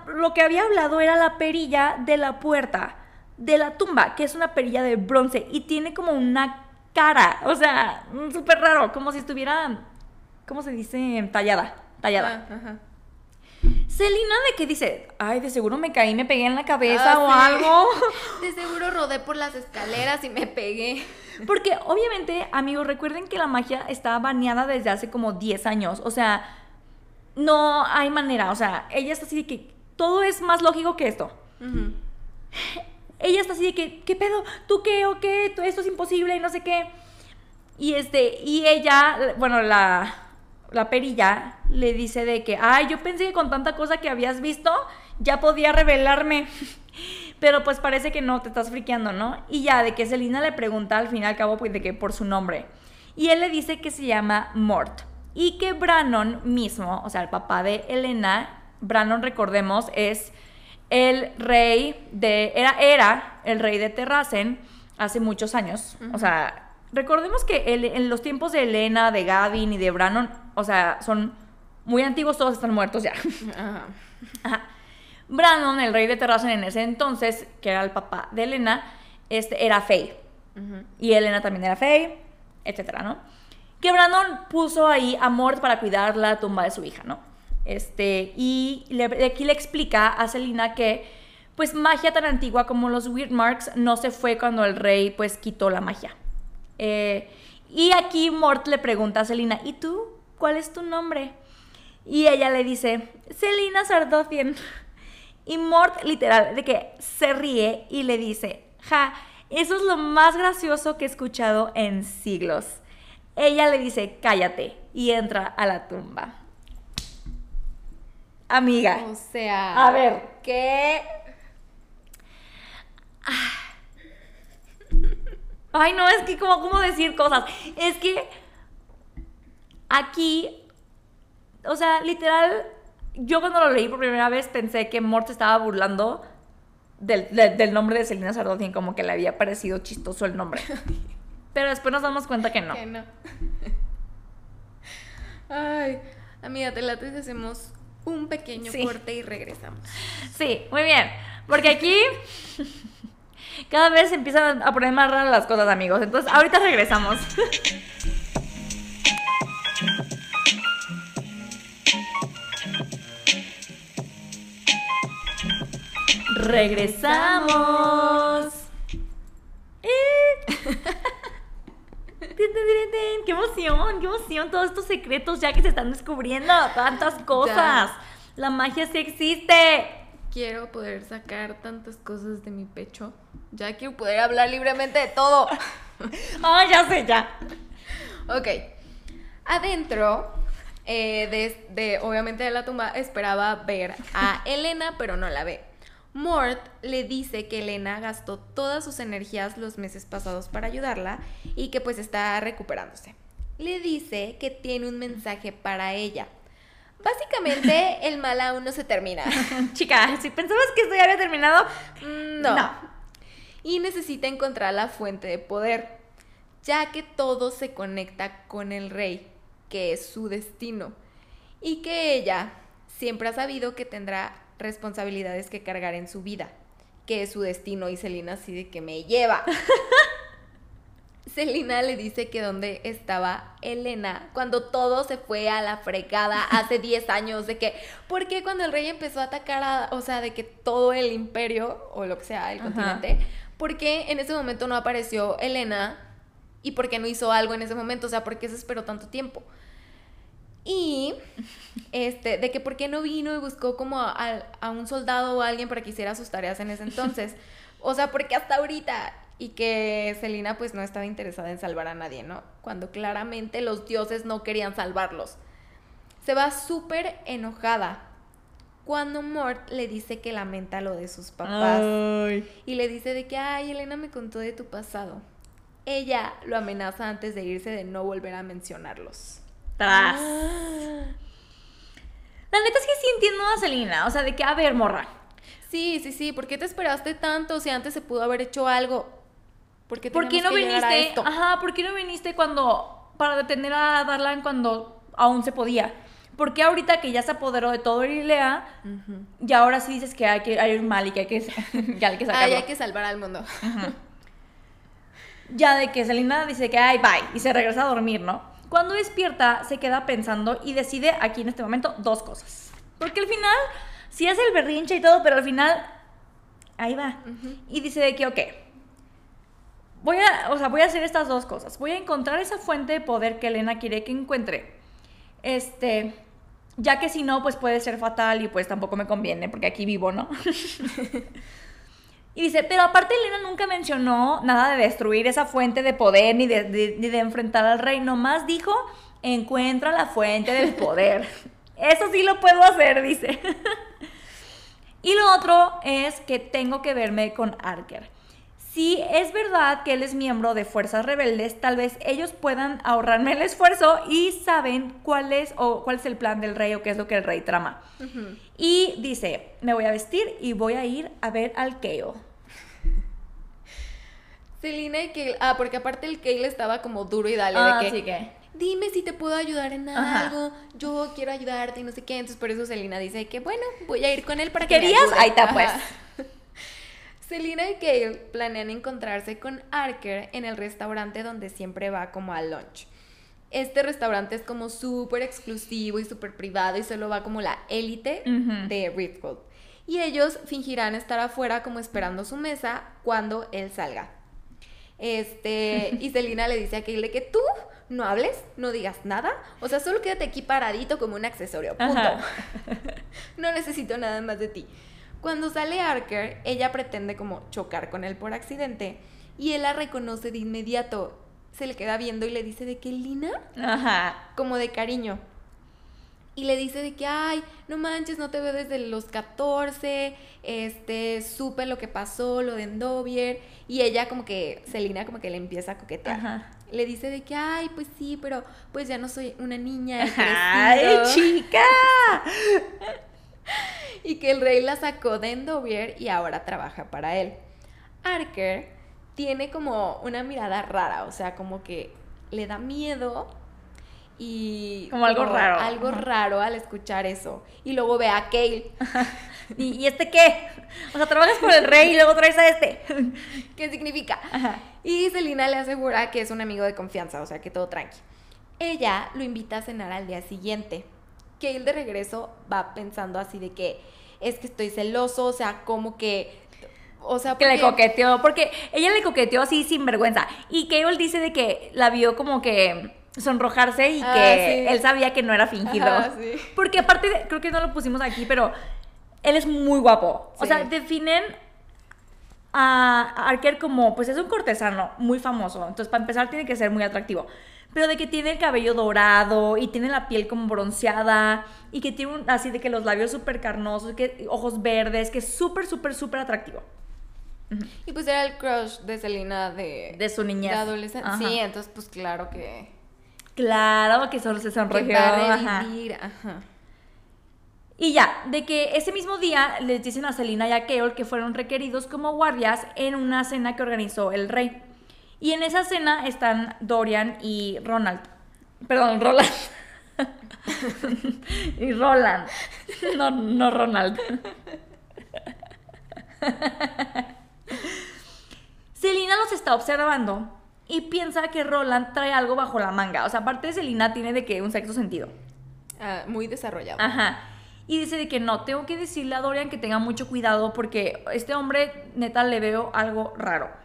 lo que había hablado era la perilla de la puerta de la tumba, que es una perilla de bronce y tiene como una cara, o sea, mm, súper raro, como si estuviera, ¿cómo se dice? Tallada, tallada. Ah, ajá. Celina de que dice, ay, de seguro me caí, me pegué en la cabeza Ah, o sí. algo. De seguro rodé por las escaleras y me pegué. Porque obviamente, amigos, recuerden que la magia está baneada desde hace como 10 años. O sea, no hay manera. O sea, ella está así de que todo es más lógico que esto. Ella está así de que, ¿qué pedo? ¿Tú qué o qué? ¿Tú- Esto es imposible y no sé qué. Y este, y ella, bueno, la, la perilla le dice de que, ay, yo pensé que con tanta cosa que habías visto ya podía revelarme. Pero pues parece que no, te estás friqueando, ¿no? Y ya, de que Selina le pregunta al fin y al cabo, pues de que por su nombre. Y él le dice que se llama Mort. Y que Brannon mismo, o sea, el papá de Elena, Brannon, recordemos, es el rey de. Era, era el rey de Terracen hace muchos años. O sea, recordemos que el- en los tiempos de Elena, de Gavin y de Brannon, o sea, son muy antiguos, todos están muertos ya. Ajá. Ajá. Brannon, el rey de Terracen en ese entonces, que era el papá de Elena, este, era Fey. Ujú. Y Elena también era Fey, etcétera, ¿no? Que Brandon puso ahí a Mort para cuidar la tumba de su hija, ¿no? Este, y le- aquí le explica a Selina que, pues, magia tan antigua como los Weird Marks no se fue cuando el rey, pues, quitó la magia. Eh, y aquí Mort le pregunta a Selina, ¿y tú? ¿Cuál es tu nombre? Y ella le dice, Selina Sardothian. Y Mort, literal, de que se ríe y le dice, ja, eso es lo más gracioso que he escuchado en siglos. Ella le dice, cállate, y entra a la tumba. Amiga, O sea. a ver, ¿qué? Ay, no, es que como, ¿cómo decir cosas? Es que aquí, o sea, literal, yo cuando lo leí por primera vez pensé que Mort se estaba burlando del, del- del nombre de Selena Sardotien, como que le había parecido chistoso el nombre. Pero después nos damos cuenta que no. Que no. Ay, amiga, te late hacemos un pequeño Sí. corte y regresamos. Sí, muy bien. Porque aquí cada vez se empiezan a poner más raras las cosas, amigos. Entonces, ahorita regresamos. Regresamos. Eh. ¡Qué emoción! ¡Qué emoción! Todos estos secretos ya que se están descubriendo. Tantas cosas. La magia sí existe. Quiero poder sacar tantas cosas de mi pecho. Ya quiero poder hablar libremente de todo. Ah, ya sé, ya. Ok. Adentro, eh, de, de- obviamente de la tumba, esperaba ver a Elena, pero no la ve. Mort le dice que Elena gastó todas sus energías los meses pasados para ayudarla y que pues está recuperándose. le dice que tiene un mensaje para ella. Básicamente, el mal aún no se termina. Chica, si pensabas que esto ya había terminado, Mm, No. Y necesita encontrar la fuente de poder, ya que todo se conecta con el rey, que es su destino, y que ella siempre ha sabido que tendrá responsabilidades que cargar en su vida, que es su destino, y Selina así de que me lleva. Selina le dice que dónde estaba Elena cuando todo se fue a la fregada hace 10 años, de que, ¿por qué cuando el rey empezó a atacar a, o sea, de que todo el imperio, o lo que sea, el Ajá. continente, ¿por qué en ese momento no apareció Elena? ¿Y por qué no hizo algo en ese momento? O sea, ¿por qué se esperó tanto tiempo? Y, este, de que por qué no vino y buscó como a, a- a un soldado o a alguien para que hiciera sus tareas en ese entonces. O sea, porque hasta ahorita. Y que Selina pues no estaba interesada en salvar a nadie, ¿no? Cuando claramente los dioses no querían salvarlos. Se va súper enojada cuando Mort le dice que lamenta lo de sus papás. Ay. Y le dice de que, ay, Elena me contó de tu pasado. Ella lo amenaza antes de irse de no volver a mencionarlos. Tras. La neta es que sí entiendo a Selena. O sea, de que, a ver, morra. Sí, sí, sí. ¿Por qué te esperaste tanto si antes se pudo haber hecho algo? ¿Por qué, ¿Por qué no que llegar a viniste? esto? Ajá, ¿por qué no viniste cuando. para detener a Darlan cuando aún se podía? ¿Por qué ahorita que ya se apoderó de todo Irilea, Ujú. y ahora sí dices que hay que hay un mal y que hay que, que hay que sacarlo? Ay, hay que salvar al mundo. Ya de que Selena dice que ay, bye, y se regresa a dormir, ¿no? Cuando despierta, se queda pensando y decide aquí en este momento dos cosas. Porque al final, sí hace el berrinche y todo, pero al final, ahí va. Ujú. Y dice de que, ok, voy a, o sea, voy a hacer estas dos cosas. Voy a encontrar esa fuente de poder que Elena quiere que encuentre. Este, ya que si no, pues puede ser fatal y pues tampoco me conviene, porque aquí vivo, ¿no? Y dice, pero aparte Elena nunca mencionó nada de destruir esa fuente de poder ni de, de- ni de enfrentar al rey, nomás dijo, encuentra la fuente del poder. Eso sí lo puedo hacer, dice. y lo otro es que tengo que verme con Arker. Si es verdad que él es miembro de Fuerzas Rebeldes, tal vez ellos puedan ahorrarme el esfuerzo y saben cuál es o cuál es el plan del rey o qué es lo que el rey trama. Y dice, me voy a vestir y voy a ir a ver al Kale. Selina y Kale. Ah, porque aparte el Kale estaba como duro y dale Ah, de que. sí que. Dime si te puedo ayudar en Ajá. algo. Yo quiero ayudarte y no sé qué. Entonces por eso Selina dice que bueno, voy a ir con él para que me ¿Querías? ayude. Ahí está, pues. Selina y Kale planean encontrarse con Arker en el restaurante donde siempre va como a lunch. Este restaurante es como súper exclusivo y súper privado y solo va como la élite de Riftgold. Y ellos fingirán estar afuera como esperando su mesa cuando él salga. Este, y Selina le dice a de que tú no hables, no digas nada, o sea, solo quédate aquí paradito como un accesorio, punto. Ajá. no necesito nada más de ti. Cuando sale Arker, ella pretende como chocar con él por accidente y él la reconoce de inmediato. Se le queda viendo y le dice de que Lina, Ajá. como de cariño. Y le dice de que, ay, no manches, no te veo desde los 14, este, supe lo que pasó, lo de Endovier. Y ella como que, Selina como que le empieza a coquetear. Ajá. Le dice de que, ay, pues sí, pero pues ya no soy una niña. ¡Ay, crecido". chica! y que el rey la sacó de Endovier y ahora trabaja para él. Arker tiene como una mirada rara, o sea, como que le da miedo y Como algo raro. algo raro al escuchar eso. Y luego ve a Kale, ¿Y, y este qué? O sea, trabajas por el rey y luego traes a este. ¿qué significa? Ajá. Y Selina le asegura que es un amigo de confianza, o sea, que todo tranqui. Ella lo invita a cenar al día siguiente. Kale de regreso va pensando así de que es que estoy celoso, o sea, como que o sea, Que le porque- coqueteó, porque ella le coqueteó así sin vergüenza. Y Cable dice de que la vio como que sonrojarse y Ah, que sí. él sabía que no era fingido. Ajá, sí. Porque aparte, de- creo que no lo pusimos aquí, pero él es muy guapo. O sea, definen a Arker como, pues es un cortesano muy famoso. Entonces, para empezar, tiene que ser muy atractivo. Pero de que tiene el cabello dorado y tiene la piel como bronceada y que tiene un- así de que los labios súper carnosos, que ojos verdes, que es súper, súper, súper atractivo. Y pues era el crush de Selena de, De su niñez. de adolescente. Ajá. Sí, entonces pues claro que Claro que solo se Que sonrojeó. va a ajá. revivir, ajá. Y ya, de que ese mismo día les dicen a Selina y a Keol que fueron requeridos como guardias en una cena que organizó el rey. Y en esa cena están Dorian y Ronald. Perdón, Roland. y Roland. No, no Ronald. Selina los está observando y piensa que Roland trae algo bajo la manga. O sea, aparte de Selina tiene de que un sexto sentido. Ah, muy desarrollado. Ajá. Y dice de que no, tengo que decirle a Dorian que tenga mucho cuidado porque este hombre neta le veo algo raro.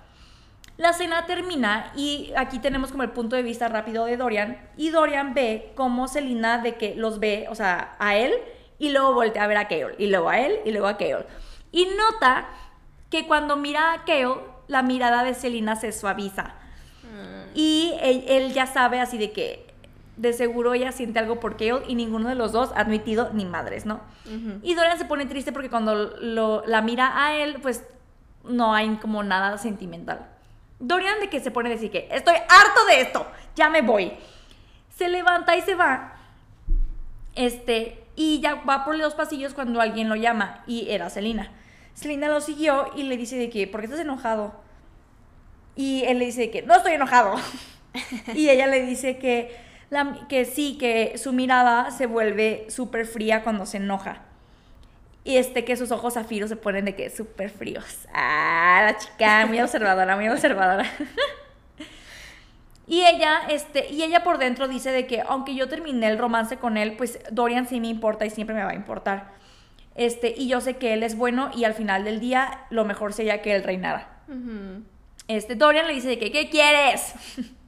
La cena termina y aquí tenemos como el punto de vista rápido de Dorian y Dorian ve cómo Selina de que los ve, o sea, a él y luego voltea a ver a Keol y luego a él y luego a Keol. Y nota que cuando mira a Keol, la mirada de Selina se suaviza. Y él, él ya sabe así de que de seguro ella siente algo por Keol y ninguno de los dos ha admitido ni madres, ¿no? Y Dorian se pone triste porque cuando lo- la mira a él, pues no hay como nada sentimental. Dorian de que se pone a decir que estoy harto de esto, ya me voy. Se levanta y se va. Este, y ya va por los pasillos cuando alguien lo llama y era Selina. Selina lo siguió y le dice de que, ¿por qué estás enojado? Y él le dice de que, no estoy enojado. y ella le dice que, la- que sí, que su mirada se vuelve súper fría cuando se enoja. Y este, que sus ojos zafiros se ponen de que súper fríos. Ah, la chica, muy observadora, muy observadora. Y ella, este, y ella por dentro dice de que aunque yo terminé el romance con él, pues Dorian sí me importa y siempre me va a importar. Este, y yo sé que él es bueno y al final del día lo mejor sería que él reinara. Este, Dorian le dice de que, ¿qué quieres?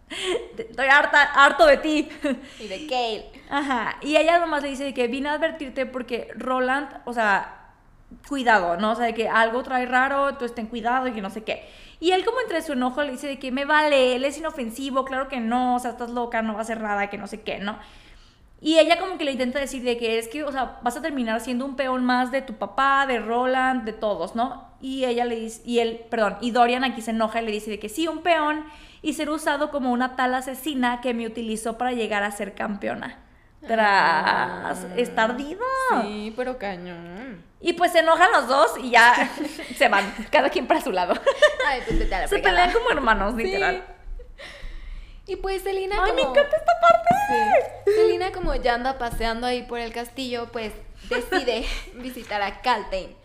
Estoy harta, harto de ti. Y de Kale. Ajá. Y ella nomás le dice de que vine a advertirte porque Roland, o sea, cuidado, ¿no? O sea, de que algo trae raro, tú ten cuidado y que no sé qué. Y él como entre su enojo le dice de que me vale, él es inofensivo, claro que no, o sea, estás loca, no va a hacer nada, que no sé qué, ¿no? Y ella como que le intenta decir de que es que, o sea, vas a terminar siendo un peón más de tu papá, de Roland, de todos, ¿no? Y ella le dice, y él, perdón, y Dorian aquí se enoja y le dice de que sí, un peón y ser usado como una tal asesina que me utilizó para llegar a ser campeona. Tras estar ardido. Sí, pero cañón. Y pues se enojan los dos y ya se van, cada quien para su lado. Ay, pues vete a la Se pelean como hermanos, literal. Y pues Selina Ay, como... me encanta esta parte. Sí. Selina como ya anda paseando ahí por el castillo, pues decide visitar a Caltain.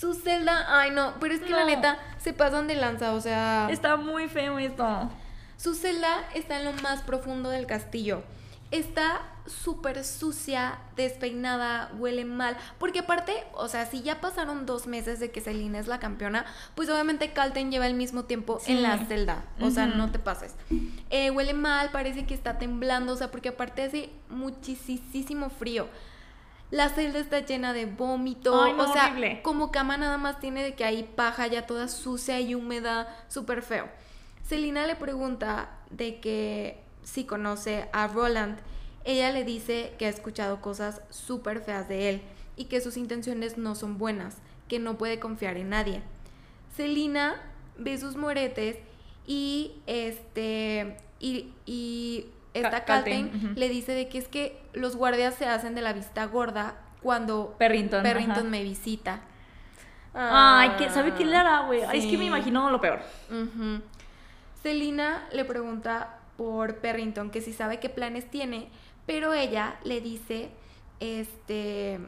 Su celda, ay no, pero es que la neta se pasan de lanza, o sea, Está muy feo esto. su celda está en lo más profundo del castillo. Está súper sucia, despeinada, huele mal. Porque aparte, o sea, si ya pasaron dos meses de que Selina es la campeona, pues obviamente Calten lleva el mismo tiempo Sí. en la celda. O sea, no te pases. Eh, huele mal, parece que está temblando, o sea, porque aparte hace muchísimo frío. La celda está llena de vómito, Ay, no, o sea, horrible. como cama nada más tiene de que hay paja ya toda sucia y húmeda, súper feo. Selina le pregunta de que si conoce a Roland. Ella le dice que ha escuchado cosas súper feas de él y que sus intenciones no son buenas, que no puede confiar en nadie. Selina ve sus moretes y este y, y esta Ca- Calten Calten, ujú. le dice de que es que los guardias se hacen de la vista gorda cuando Perrington. Me visita. Ay, ¿qué- ¿sabe qué le hará, güey? Es que me imagino lo peor. Ujú. Selina le pregunta por Perrington que si sabe qué planes tiene, pero ella le dice, este,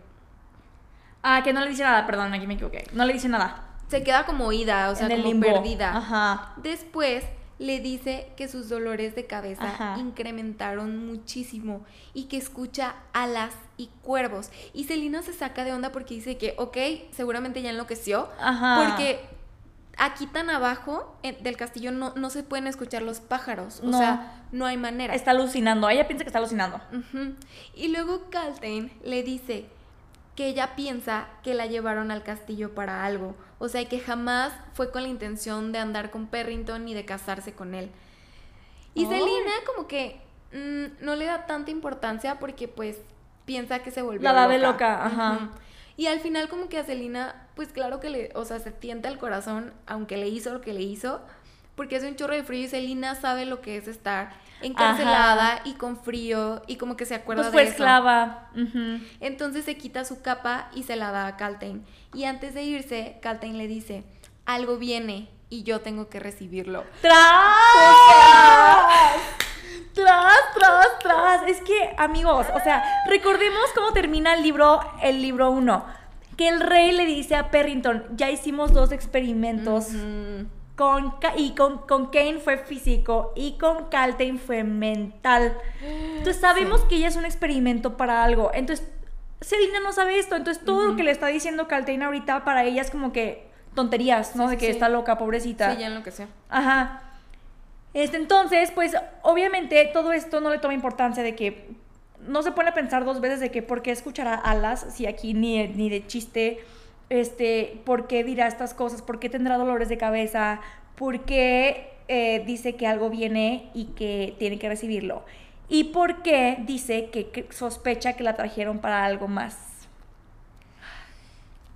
Ah, que no le dice nada, perdón, aquí me equivoqué. No le dice nada. se queda como oída, o sea, como limbo. perdida. Ajá. Después le dice que sus dolores de cabeza Ajá. incrementaron muchísimo y que escucha alas y cuervos. Y Selina se saca de onda porque dice que, ok, seguramente ya enloqueció, Ajá. porque aquí tan abajo del castillo no, no se pueden escuchar los pájaros. O No. sea, no hay manera. Está alucinando. Ella piensa que está alucinando. Y luego Caltain le dice que ella piensa que la llevaron al castillo para algo. O sea, que jamás fue con la intención de andar con Perrington ni de casarse con él. Y Ay. Selina como que mm, no le da tanta importancia porque pues piensa que se volvió La da de loca, ajá. Y al final como que a Selina, pues claro que le, o sea, se tienta el corazón, aunque le hizo lo que le hizo, porque hace un chorro de frío y Selina sabe lo que es estar encarcelada Ajá. y con frío y como que se acuerda Pues fue de eso. esclava. Ujú. Entonces se quita su capa y se la da a Caltain. Y antes de irse, Caltain le dice, algo viene y yo tengo que recibirlo. ¡Tras! Tras, tras, tras. Es que, amigos, o sea, recordemos cómo termina el libro, el libro 1. Que el rey le dice a Perrington, ya hicimos dos experimentos. Con, y con, con Kane fue físico y con Caltain fue mental. Entonces sabemos que ella es un experimento para algo. Entonces, Selina no sabe esto. Entonces, todo lo que le está diciendo Caltain ahorita para ella es como que tonterías, ¿no? Sí, de que sí. está loca, pobrecita. Sí, ya enloqueció. Ajá. Este, entonces, pues, obviamente todo esto no le toma importancia de que no se pone a pensar dos veces de que por qué escuchará alas si aquí ni, ni de chiste, este, por qué dirá estas cosas, por qué tendrá dolores de cabeza, por qué eh, dice que algo viene y que tiene que recibirlo. Y por qué dice que, que sospecha que la trajeron para algo más.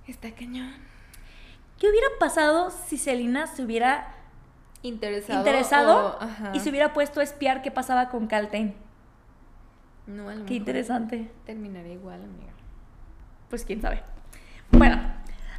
Está cañón. ¿Qué hubiera pasado si Selina se hubiera Interesado. interesado o- ajá. y se hubiera puesto a espiar qué pasaba con Caltain? No, a lo Qué mejor interesante. Terminaría igual, amiga. Pues quién sabe. Bueno,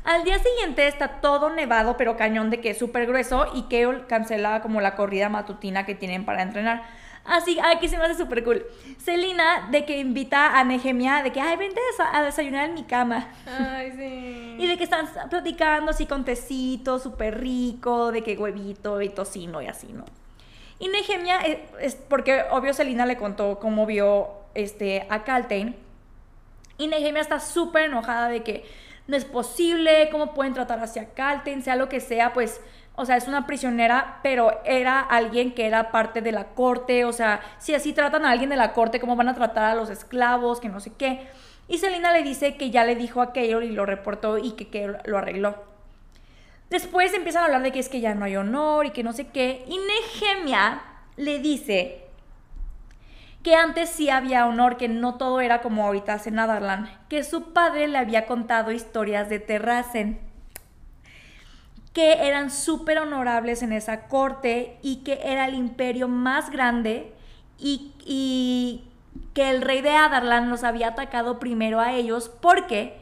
al día siguiente está todo nevado, pero cañón de que es súper grueso y que cancela como la corrida matutina que tienen para entrenar. Así, aquí se me hace súper cool. Selina de que invita a Nehemia de que, ay, vente a desa- a desayunar en mi cama. Ay, sí. Y de que están platicando así con tecito súper rico, de que huevito y tocino y así, ¿no? Y Nehemia, eh, es porque obvio Selina le contó cómo vio este, a Caltain. Y Nehemia está súper enojada de que no es posible, cómo pueden tratar hacia Caltain, sea lo que sea, pues, o sea, es una prisionera, pero era alguien que era parte de la corte, o sea, si así tratan a alguien de la corte, ¿cómo van a tratar a los esclavos, que no sé qué? Y Selina le dice que ya le dijo a Keyor y lo reportó y que Keyor lo arregló. Después empiezan a hablar de que es que ya no hay honor y que no sé qué. Y Nehemia le dice que antes sí había honor, que no todo era como ahorita hace Nadarlan, que su padre le había contado historias de Terracen, que eran súper honorables en esa corte y que era el imperio más grande y, y que el rey de Adarlan los había atacado primero a ellos porque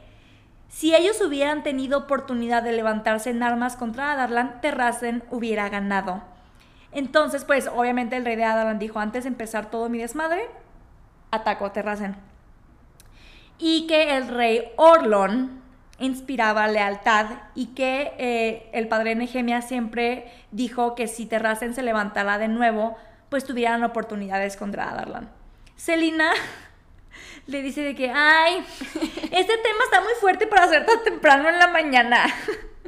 si ellos hubieran tenido oportunidad de levantarse en armas contra Adarlan, Terracen hubiera ganado. Entonces, pues, obviamente el rey de Adarlan dijo, antes de empezar todo mi desmadre, atacó a Terracen. Y que el rey Orlon inspiraba lealtad y que eh, el padre Nehemia siempre dijo que si Terracen se levantara de nuevo, pues tuvieran oportunidades contra Adarlan. Selina le dice de que, ay, este tema está muy fuerte para hacer tan temprano en la mañana.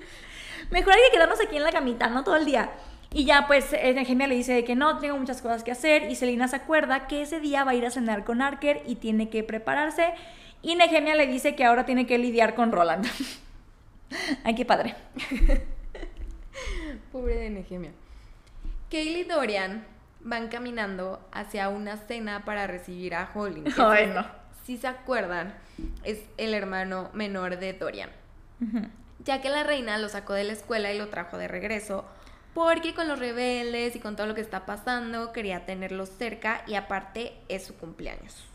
Mejor hay que quedarnos aquí en la camita, ¿no? Todo el día. Y ya pues Nehemia le dice de que no, tengo muchas cosas que hacer y Selina se acuerda que ese día va a ir a cenar con Arker y tiene que prepararse y Nehemia le dice que ahora tiene que lidiar con Roland. Ay, qué padre. Pobre de Nehemia. Kaylee y Dorian van caminando hacia una cena para recibir a Holling. Ay, no. Si se acuerdan, es el hermano menor de Dorian. Ya que la reina lo sacó de la escuela y lo trajo de regreso, porque con los rebeldes y con todo lo que está pasando, quería tenerlos cerca y aparte es su cumpleaños.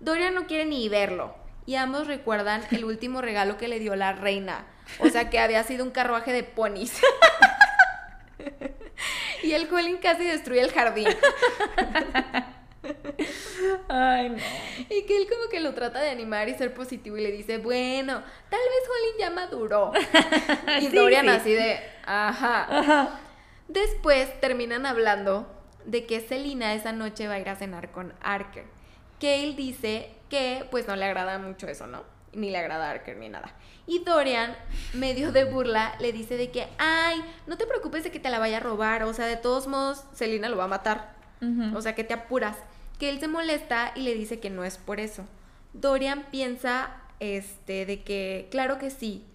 Dorian no quiere ni verlo. Y ambos recuerdan el último regalo que le dio la reina. O sea, que había sido un carruaje de ponis. y el Colin casi destruye el jardín. Ay, no. Y que él como que lo trata de animar y ser positivo y le dice, bueno, tal vez Colin ya maduró. y Sí, Dorian sí. así de, ajá. Ajá. Después terminan hablando de que Selina esa noche va a ir a cenar con Arker. Que él dice que pues no le agrada mucho eso, ¿no? Ni le agrada a Arker ni nada. Y Dorian, medio de burla, le dice de que, ay, no te preocupes de que te la vaya a robar. O sea, de todos modos, Selina lo va a matar. O sea, que te apuras. Que él se molesta y le dice que no es por eso. Dorian piensa, este, de que, claro que sí.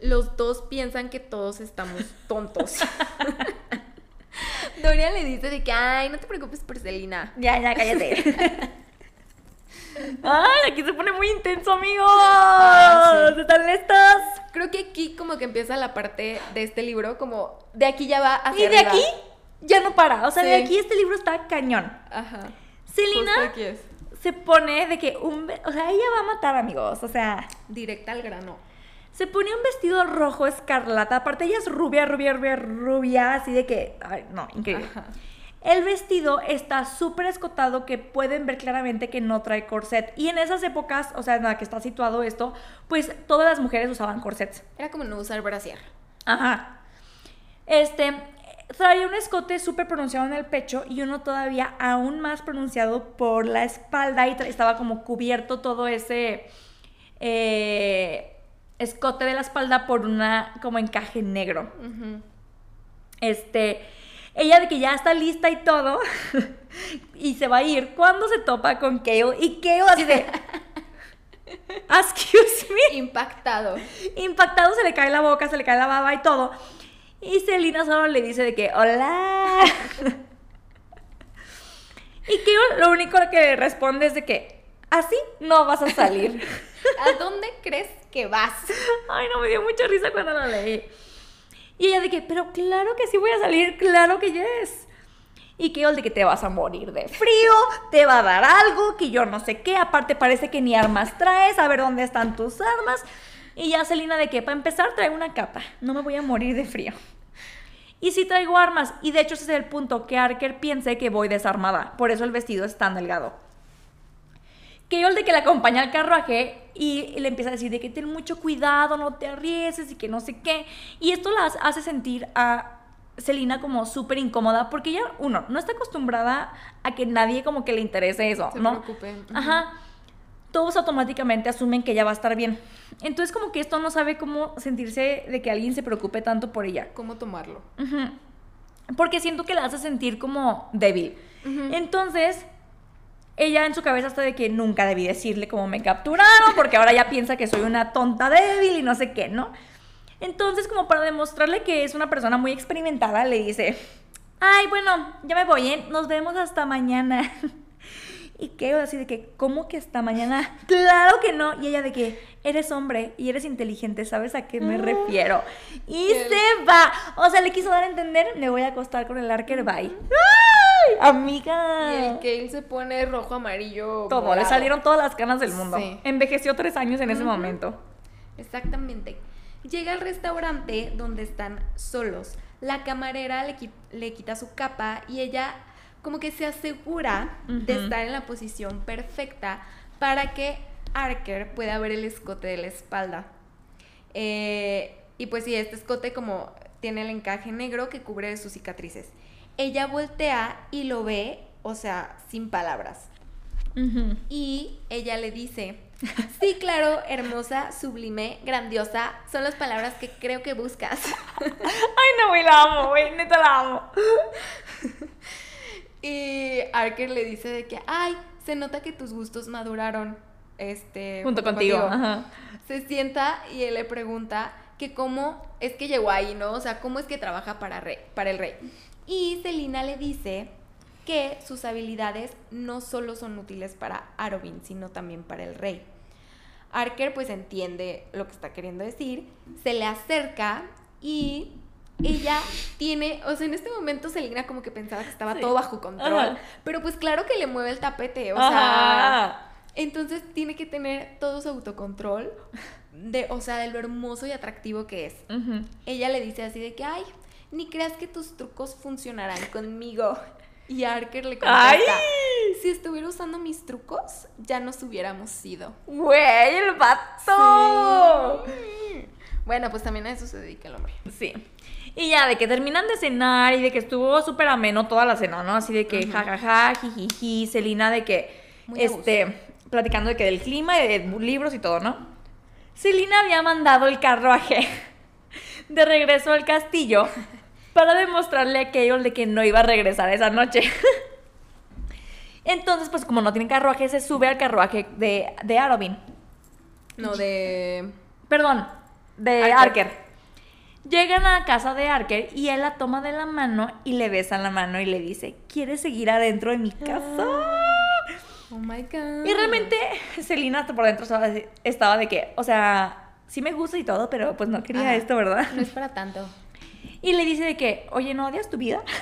Los dos piensan que todos estamos tontos. Dorian le dice de que, ay, no te preocupes por Selina. Ya, ya, cállate. Ay, aquí se pone muy intenso, amigos. Ah, sí. ¿Están listos? Creo que aquí como que empieza la parte de este libro, como de aquí ya va hacia Y de arriba. aquí ya no para. O sea, de aquí este libro está cañón. Ajá. Es. se pone de que un... O sea, ella va a matar, amigos. O sea, Directa al grano. se pone un vestido rojo escarlata. Aparte, ella es rubia, rubia, rubia, rubia. Así de que... Ay, no, increíble. Ajá. El vestido está súper escotado que pueden ver claramente que no trae corset. Y en esas épocas, o sea, en la que está situado esto, pues todas las mujeres usaban corsets. Era como no usar brasier. Ajá. Este, traía un escote súper pronunciado en el pecho y uno todavía aún más pronunciado por la espalda y estaba como cubierto todo ese eh, escote de la espalda por una como encaje negro. Este, ella de que ya está lista y todo y se va a ir cuando se topa con Kale y Kale así de excuse me Impactado. impactado se le cae la boca, se le cae la baba y todo. Y Selina solo le dice de que, hola. y que lo único que le responde es de que, así no vas a salir. ¿A dónde crees que vas? Ay, no, me dio mucha risa cuando lo leí. Y ella de que, pero claro que sí voy a salir, claro que yes. Y que de que te vas a morir de frío, te va a dar algo, que yo no sé qué, aparte parece que ni armas traes, a ver dónde están tus armas. Y ya Selina de que, para empezar, traigo una capa, no me voy a morir de frío. Y sí traigo armas, y de hecho ese es el punto, que Arker piense que voy desarmada, por eso el vestido es tan delgado el de que la acompaña al carruaje y le empieza a decir de que ten mucho cuidado, no te arriesgues y que no sé qué. Y esto la hace sentir a Selina como súper incómoda porque ella, uno, no está acostumbrada a que nadie como que le interese eso, Se ¿no? preocupe. Ujú. Ajá. Todos automáticamente asumen que ella va a estar bien. Entonces como que esto no sabe cómo sentirse de que alguien se preocupe tanto por ella. ¿Cómo tomarlo? Porque siento que la hace sentir como débil. Entonces, ella en su cabeza está de que nunca debí decirle cómo me capturaron, porque ahora ya piensa que soy una tonta débil y no sé qué, ¿no? Entonces, como para demostrarle que es una persona muy experimentada, le dice, ay, bueno, ya me voy, ¿eh? Nos vemos hasta mañana. Y que así de que, ¿cómo que hasta mañana? Claro que no. Y ella de que, eres hombre y eres inteligente, ¿sabes a qué me refiero? Y Qué- se va. O sea, le quiso dar a entender, me voy a acostar con el Arker, bye. ¡Ay, amiga! Y el Kale se pone rojo, amarillo. Todo, le salieron todas las canas del mundo. Sí. Envejeció tres años en ese momento. Exactamente. Llega al restaurante donde están solos. La camarera le, qui- le quita su capa y ella como que se asegura de estar en la posición perfecta para que Arker pueda ver el escote de la espalda. Eh, y pues sí, este escote como tiene el encaje negro que cubre sus cicatrices. Ella voltea y lo ve, o sea, sin palabras. Y ella le dice, sí, claro, hermosa, sublime, grandiosa, son las palabras que creo que buscas. Ay, no, güey, la amo, güey, neta la amo. y Arker le dice de que, ay, se nota que tus gustos maduraron. Este, Junto contigo. Ajá. Se sienta y él le pregunta que cómo es que llegó ahí, ¿no? O sea, cómo es que trabaja para, rey, para el rey. Y Selina le dice que sus habilidades no solo son útiles para Arobin, sino también para el rey. Arker pues entiende lo que está queriendo decir, se le acerca y ella tiene, o sea, en este momento Selina como que pensaba que estaba Sí. todo bajo control, Ajá. pero pues claro que le mueve el tapete, o sea, entonces tiene que tener todo su autocontrol de, o sea, de lo hermoso y atractivo que es. Ella le dice así de que, ay, ni creas que tus trucos funcionarán conmigo. Y Arker le contesta, ¡Ay! si estuviera usando mis trucos, ya nos hubiéramos ido. Güey, el vato. Sí. Bueno, pues también a eso se dedica el hombre. Sí. Y ya, de que terminan de cenar y de que estuvo súper ameno toda la cena, ¿no? Así de que jajaja, jijiji, Celina de que, Muy este, platicando de que del clima y de libros y todo, ¿no? Celina había mandado el carruaje de regreso al castillo para demostrarle a Keol de que no iba a regresar esa noche. Entonces, pues como no tiene carruaje, se sube al carruaje de, de Arobin. No, de... Perdón, de Arker. Arker. Llegan a casa de Arker y él la toma de la mano y le besa la mano y le dice, ¿quieres seguir adentro de mi casa? Oh my god. Y realmente Selina hasta por dentro estaba de, estaba de que, o sea, sí me gusta y todo, pero pues no quería Ajá. esto, ¿verdad? No es para tanto. Y le dice de que, oye, ¿no odias tu vida?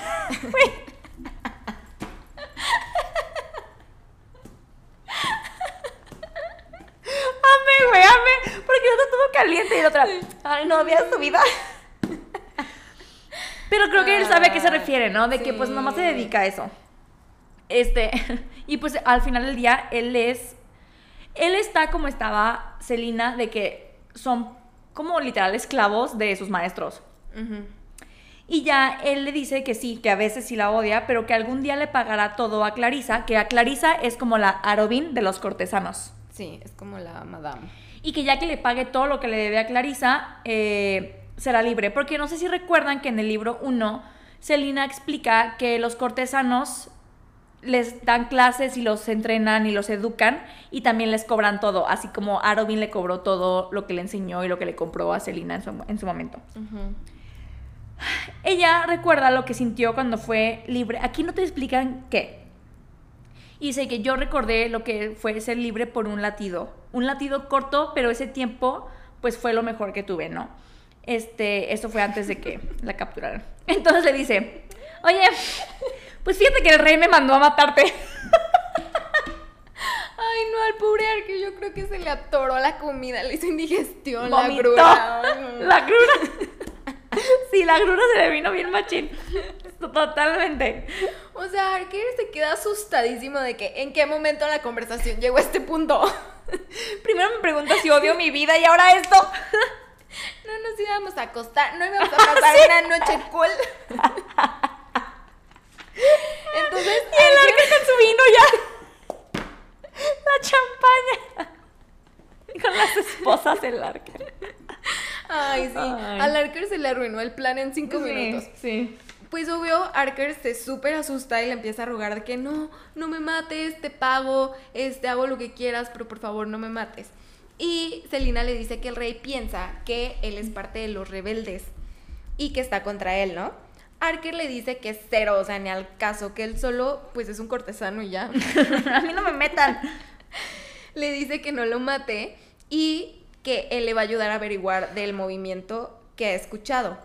Ame, güey, ame. Porque el otro estuvo caliente y el otro, ay, no odias tu vida. Pero creo que él sabe a qué se refiere, ¿no? De que pues nomás se dedica a eso. Este, y pues al final del día, él es, él está como estaba Celina, de que son como literal esclavos de sus maestros. Ujú. Y ya él le dice que sí, que a veces sí la odia, pero que algún día le pagará todo a Clarisa, que a Clarisa es como la Arobin de los cortesanos. Sí, es como la madame. Y que ya que le pague todo lo que le debe a Clarisa, eh, será libre. Porque no sé si recuerdan que en el libro 1, Selina explica que los cortesanos les dan clases y los entrenan y los educan y también les cobran todo, así como Arobin le cobró todo lo que le enseñó y lo que le compró a Selina en su, en su momento. Ella recuerda lo que sintió cuando fue libre. Aquí no te explican qué. Y dice que yo recordé lo que fue ser libre por un latido. Un latido corto, pero ese tiempo pues fue lo mejor que tuve, ¿no? Este, esto fue antes de que la capturaran. Entonces le dice, oye, pues fíjate que el rey me mandó a matarte. Ay, no, al pobre Arque yo creo que se le atoró la comida, le hizo indigestión, la grura. La grura. Sí, la grura se le vino bien machín. Totalmente. O sea, Arker se queda asustadísimo de que en qué momento la conversación llegó a este punto. Primero me pregunta si odio mi vida y ahora esto. No nos íbamos a acostar, no íbamos a pasar una noche cool. Entonces, Y el arca con su vino ya. La champaña. Con las esposas del arca. Ay, sí. Ay. Al Arker se le arruinó el plan en cinco minutos. Sí. Pues obvio, Arker se súper asusta y le empieza a rogar de que no, no me mates, te pago, este, hago lo que quieras, pero por favor no me mates. Y Selina le dice que el rey piensa que él es parte de los rebeldes y que está contra él, ¿no? Arker le dice que es cero, o sea, ni al caso, que él solo, pues es un cortesano y ya. A mí no me metan. le dice que no lo mate y que él le va a ayudar a averiguar del movimiento que ha escuchado.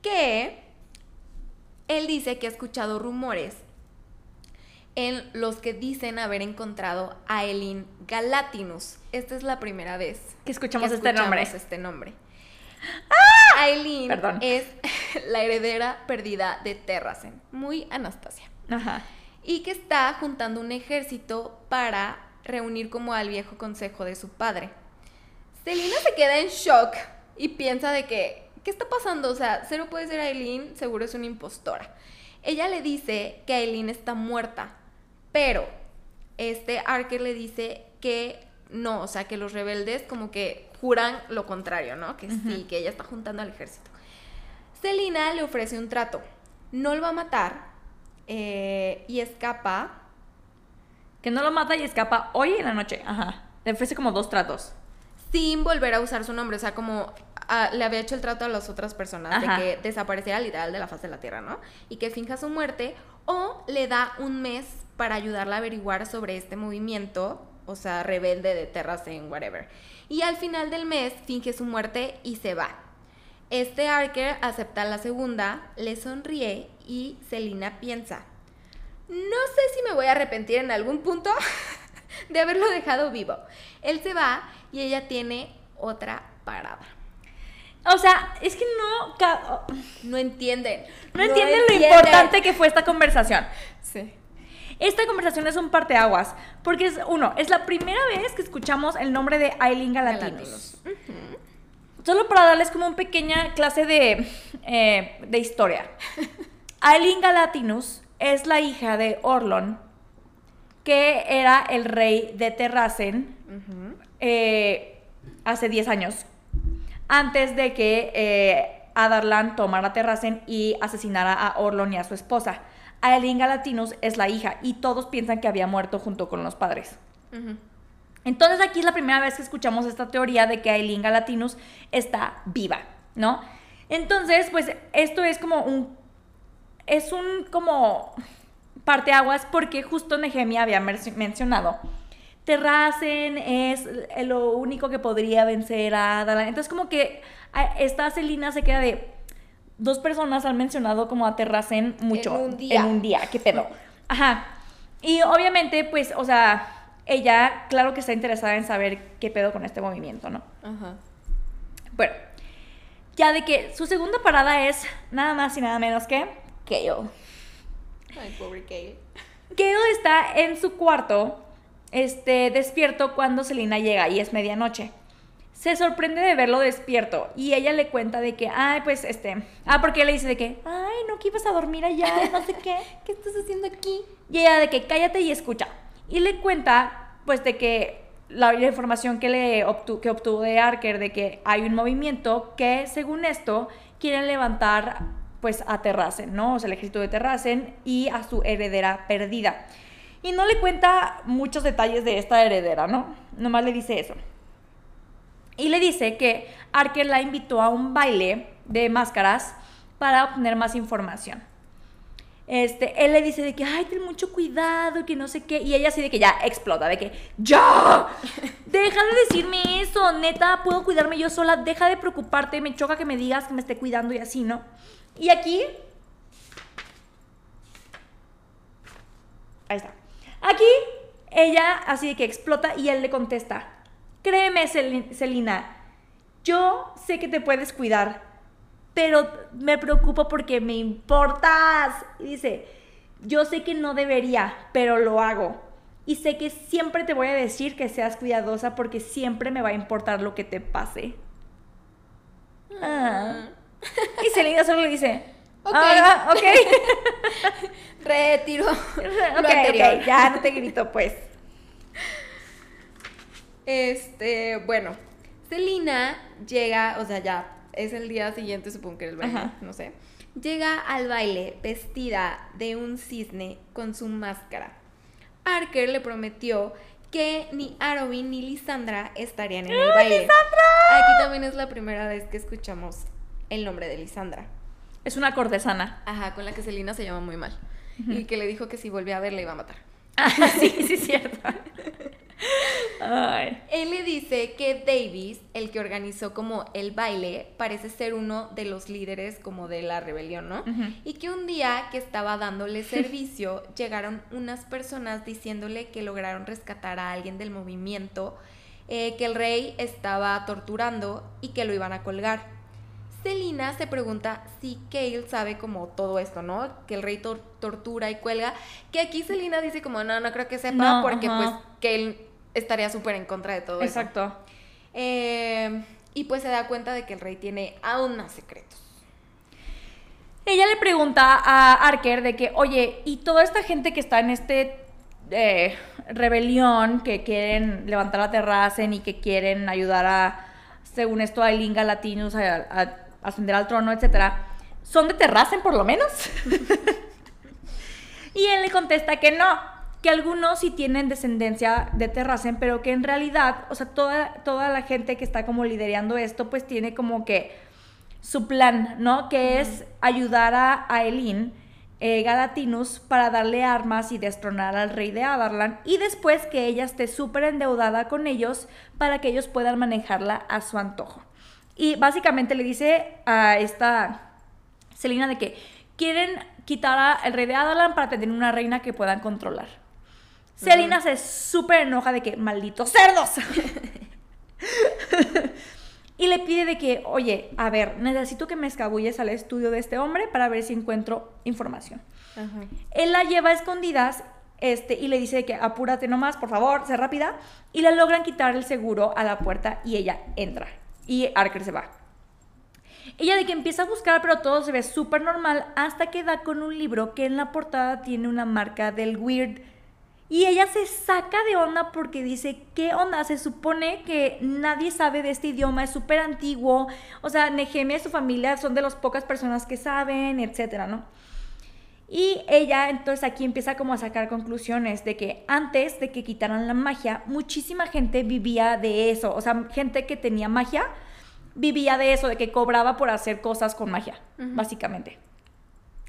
Que él dice que ha escuchado rumores en los que dicen haber encontrado a Elin Galatinus. Esta es la primera vez Que escuchamos que este nombre. este nombre. Aileen Perdón. es la heredera perdida de Terracen, muy Anastasia Ajá. y que está juntando un ejército para reunir como al viejo consejo de su padre. Selina se queda en shock y piensa de que, ¿qué está pasando? O sea, cero puede ser Aileen, seguro es una impostora. Ella le dice que Aileen está muerta, pero este Arker le dice que no, o sea, que los rebeldes como que juran lo contrario, ¿no? Que sí, que ella está juntando al ejército. Selina le ofrece un trato. No lo va a matar eh, y escapa. Que no lo mata y escapa hoy en la noche. Ajá. Le ofrece como dos tratos. sin volver a usar su nombre. O sea, como ah, le había hecho el trato a las otras personas Ajá. de que desapareciera literal de la faz de la tierra, ¿no? Y que finja su muerte o le da un mes para ayudarla a averiguar sobre este movimiento, o sea, rebelde de Terracen, whatever. Y al final del mes finge su muerte y se va. Este Arker acepta la segunda, le sonríe y Selina piensa, no sé si me voy a arrepentir en algún punto de haberlo dejado vivo. Él se va y ella tiene otra parada. O sea, es que no. ca- No entienden. No entienden lo importante que fue esta conversación. Sí. Esta conversación es un parteaguas. Porque es, uno, es la primera vez que escuchamos el nombre de Aileen Galatinos. Solo para darles como una pequeña clase de, eh, de historia. Aileen Galatinus es la hija de Orlon, que era el rey de Terracen eh, hace 10 años, antes de que eh, Adarlan tomara Terracen y asesinara a Orlon y a su esposa. Aileen Galatinus es la hija y todos piensan que había muerto junto con los padres. Entonces aquí es la primera vez que escuchamos esta teoría de que Aileen Galatinus está viva, ¿no? Entonces, pues esto es como un es un como parteaguas porque justo Nehemia había mencionado Terracen es lo único que podría vencer a Adalan. Entonces como que esta Selina se queda de dos personas han mencionado como a Terracen mucho En un día. en un día, qué pedo. Ajá. Y obviamente pues, o sea, ella claro que está interesada en saber qué pedo con este movimiento, ¿no? Ajá. Bueno, ya de que su segunda parada es nada más y nada menos que Kale. Ay, pobre Kale. Kale está en su cuarto, este, despierto cuando Selina llega y es medianoche. Se sorprende de verlo despierto y ella le cuenta de que, ay, pues, este, ah, porque le dice de que, ay, no, que ibas a dormir allá, no sé qué. ¿Qué estás haciendo aquí? Y ella de que cállate y escucha. Y le cuenta, pues, de que la, la información que, le obtu- que obtuvo de Arker, de que hay un movimiento que, según esto, quieren levantar, pues, a Terracen, ¿no? O sea, el ejército de Terracen y a su heredera perdida. Y no le cuenta muchos detalles de esta heredera, ¿no? Nomás le dice eso. Y le dice que Arker la invitó a un baile de máscaras para obtener más información. Este, él le dice de que, ay, ten mucho cuidado, que no sé qué. Y ella así de que ya explota, de que, ¡ya! Deja de decirme eso, neta, puedo cuidarme yo sola, deja de preocuparte, me choca que me digas que me esté cuidando y así, ¿no? Y aquí... Ahí está. Aquí, ella así de que explota y él le contesta, créeme, Cel- Celina, yo sé que te puedes cuidar, pero me preocupo porque me importas. Y dice, yo sé que no debería, pero lo hago. Y sé que siempre te voy a decir que seas cuidadosa porque siempre me va a importar lo que te pase. Ah. Y Selena solo le dice, Ok. "Ah, ok. Retiro. ok, ya no te grito pues. Este, bueno, Celina llega, o sea, ya es el día siguiente, supongo que era el baile, Ajá. no sé. Llega al baile vestida de un cisne con su máscara. Arker le prometió que ni Arobin ni Lisandra estarían en el baile. Aquí también es la primera vez que escuchamos el nombre de Lisandra. Es una cortesana. Ajá, con la que Celina se llama muy mal. Y que le dijo que si volvía a verla iba a matar. Ah, sí, sí, es cierto. Ay. Él le dice que Davis, el que organizó como el baile, parece ser uno de los líderes como de la rebelión, ¿no? Y que un día que estaba dándole servicio, llegaron unas personas diciéndole que lograron rescatar a alguien del movimiento, eh, que el rey estaba torturando y que lo iban a colgar. Selina se pregunta si Kale sabe como todo esto, ¿no? Que el rey tor- tortura y cuelga. Que aquí Selina dice como, no, no creo que sepa, No, porque pues Kale estaría súper en contra de todo eso. Exacto. Eh, y pues se da cuenta de que el rey tiene aún más secretos. Ella le pregunta a Arker de que, oye, ¿y toda esta gente que está en este eh, rebelión, que quieren levantar la terracen y que quieren ayudar a, según esto, a Eileen Galatinus a, a ascender al trono, etcétera, ¿son de terracen por lo menos? y él le contesta que no, que algunos sí tienen descendencia de Terracen, pero que en realidad, o sea, toda, toda la gente que está como liderando esto, pues tiene como que su plan, ¿no? Que es ayudar a, a Elin eh, Galatinus para darle armas y destronar al rey de Adarlan y después que ella esté súper endeudada con ellos para que ellos puedan manejarla a su antojo. Y básicamente le dice a esta Selina de que quieren quitar al rey de Adarlan para tener una reina que puedan controlar. Selina se súper enoja de que, malditos cerdos. y le pide de que, oye, a ver, necesito que me escabulles al estudio de este hombre para ver si encuentro información. Él la lleva a escondidas este, y le dice de que apúrate nomás, por favor, sé rápida. Y le logran quitar el seguro a la puerta y ella entra. Y Arker se va. Ella de que empieza a buscar, pero todo se ve súper normal hasta que da con un libro que en la portada tiene una marca del weird. Y ella se saca de onda porque dice, ¿qué onda? Se supone que nadie sabe de este idioma, es súper antiguo. O sea, Nehemia y su familia son de las pocas personas que saben, etcétera, ¿no? Y ella entonces aquí empieza como a sacar conclusiones de que antes de que quitaran la magia, muchísima gente vivía de eso. O sea, gente que tenía magia vivía de eso, de que cobraba por hacer cosas con magia, básicamente.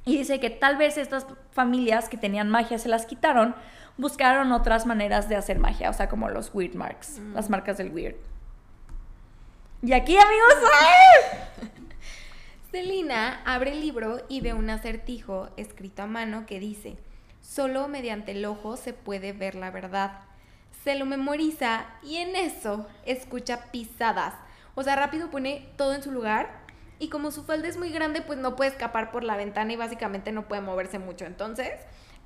Y dice que tal vez estas familias que tenían magia se las quitaron, buscaron otras maneras de hacer magia, o sea, como los weird marks, Mm. las marcas del weird. Y aquí, amigos, ¡ay! Selina abre el libro y ve un acertijo escrito a mano que dice, solo mediante el ojo se puede ver la verdad. Se lo memoriza y en eso escucha pisadas. O sea, rápido pone todo en su lugar y como su falda es muy grande, pues no puede escapar por la ventana y básicamente no puede moverse mucho. Entonces,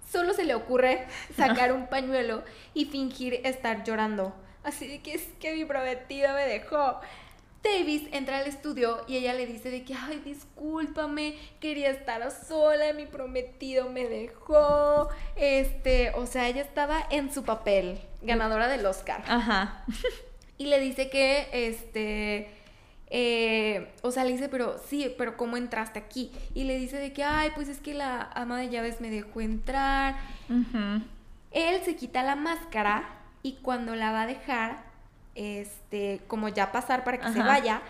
solo se le ocurre sacar un pañuelo y fingir estar llorando. Así que es que mi prometido me dejó. Davis entra al estudio y ella le dice de que, ay, discúlpame, quería estar sola, mi prometido me dejó. Este, o sea, ella estaba en su papel, ganadora del Oscar. Ajá. Y le dice que, este, eh, o sea, le dice, pero sí, pero ¿cómo entraste aquí? Y le dice de que, ay, pues es que la ama de llaves me dejó entrar. Él se quita la máscara y cuando la va a dejar, este, como ya pasar para que se vaya,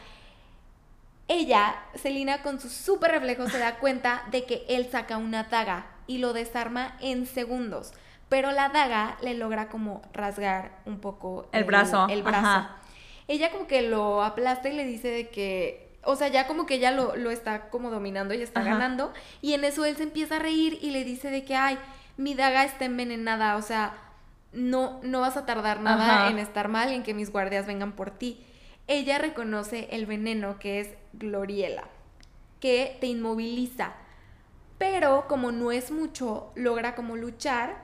ella, Selina, con su súper reflejo se da cuenta de que él saca una daga y lo desarma en segundos. Pero la daga le logra como rasgar un poco El brazo, El brazo. ajá. Ella como que lo aplasta y le dice de que, o sea, ya como que ella lo, lo está como dominando y está Ajá. ganando. Y en eso él se empieza a reír y le dice de que, ay, mi daga está envenenada, o sea, no, no vas a tardar nada Ajá. en estar mal y en que mis guardias vengan por ti. Ella reconoce el veneno que es Gloriela, que te inmoviliza. Pero como no es mucho, logra como luchar.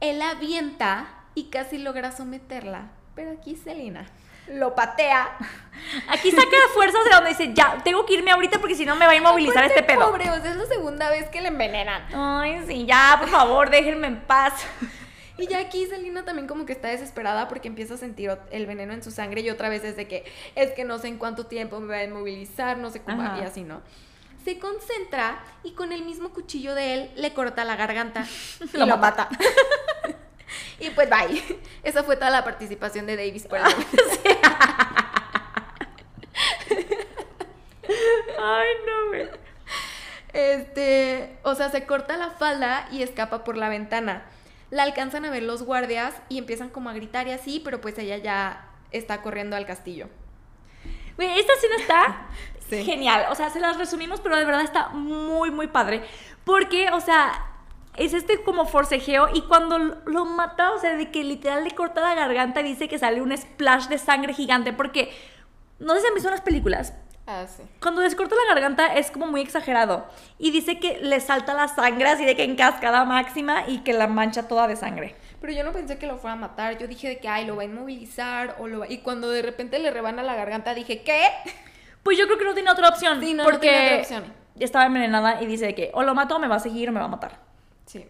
Él avienta y casi logra someterla. Pero aquí Selina lo patea. Aquí saca fuerzas de donde dice, ya, tengo que irme ahorita porque si no me va a inmovilizar este pedo. Pobre, o sea, es la segunda vez que le envenenan. Ay, sí, ya, por favor, déjenme en paz. Y ya aquí Selina también como que está desesperada porque empieza a sentir el veneno en su sangre y otra vez es de que es que no sé en cuánto tiempo me va a inmovilizar, no sé cómo Ajá. y así, ¿no? Se concentra y con el mismo cuchillo de él le corta la garganta y Lo lo, mata. y pues bye. Esa fue toda la participación de Davis por el momento. Ay, no, güey. Este, o sea, se corta la falda y escapa por la ventana. La alcanzan a ver los guardias y empiezan como a gritar y así, pero pues ella ya está corriendo al castillo. Güey, esta escena está Sí. genial. O sea, se las resumimos, pero de verdad está muy, muy padre. Porque, o sea, es este como forcejeo y cuando lo- mata, o sea, de que literal le corta la garganta y dice que sale un splash de sangre gigante. Porque, no sé si han visto unas películas. Ah, sí. Cuando les corta la garganta es como muy exagerado. Y dice que le salta la sangre así de que en cascada máxima y que la mancha toda de sangre. Pero yo no pensé que lo fuera a matar. Yo dije de que, ay, lo va a inmovilizar o lo va... Y cuando de repente le rebana la garganta, dije, ¿qué? Pues yo creo que no tiene otra opción. Sí, no, no porque tiene otra opción. estaba envenenada y dice de que o lo mato o me va a seguir o me va a matar. Sí.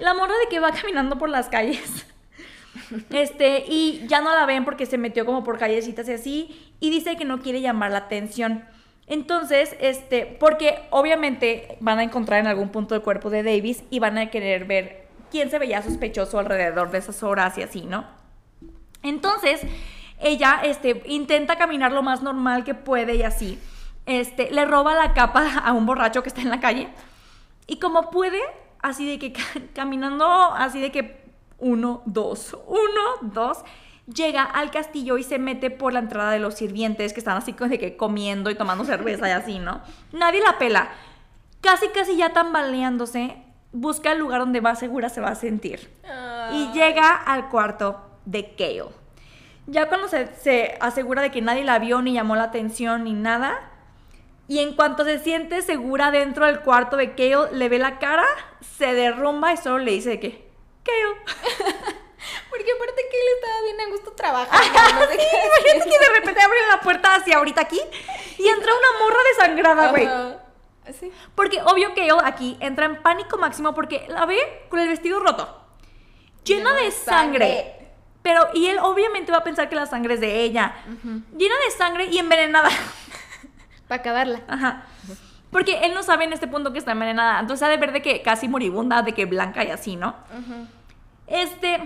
La morra de que va caminando por las calles. Este, y ya no la ven porque se metió como por callecitas y así. Y dice que no quiere llamar la atención. Entonces, este, porque obviamente van a encontrar en algún punto el cuerpo de Davis y van a querer ver quién se veía sospechoso alrededor de esas horas y así, ¿no? Entonces, ella este, intenta caminar lo más normal que puede y así. Este, le roba la capa a un borracho que está en la calle. Y como puede, así de que ca- caminando, así de que uno, dos, uno, dos, llega al castillo y se mete por la entrada de los sirvientes que están así como de que comiendo y tomando cerveza y así, ¿no? Nadie la pela. Casi, casi ya tambaleándose, busca el lugar donde más segura se va a sentir. Y llega al cuarto de Kale. Ya cuando se, se asegura de que nadie la vio ni llamó la atención ni nada, y en cuanto se siente segura dentro del cuarto de Kale, le ve la cara, se derrumba y solo le dice de que, Kale. Porque aparte que él estaba bien a gusto trabajando. no sé qué Imagínate que de repente abren la puerta hacia ahorita aquí y entra una morra desangrada, güey. Sí. Porque obvio que Kale aquí entra en pánico máximo porque la ve con el vestido roto, llena de de sangre. sangre. Pero, y él obviamente va a pensar que la sangre es de ella. Llena de sangre y envenenada. Para acabarla. Ajá. Porque él no sabe en este punto que está envenenada. Entonces ha de ver de que casi moribunda, de que blanca y así, ¿no? Este.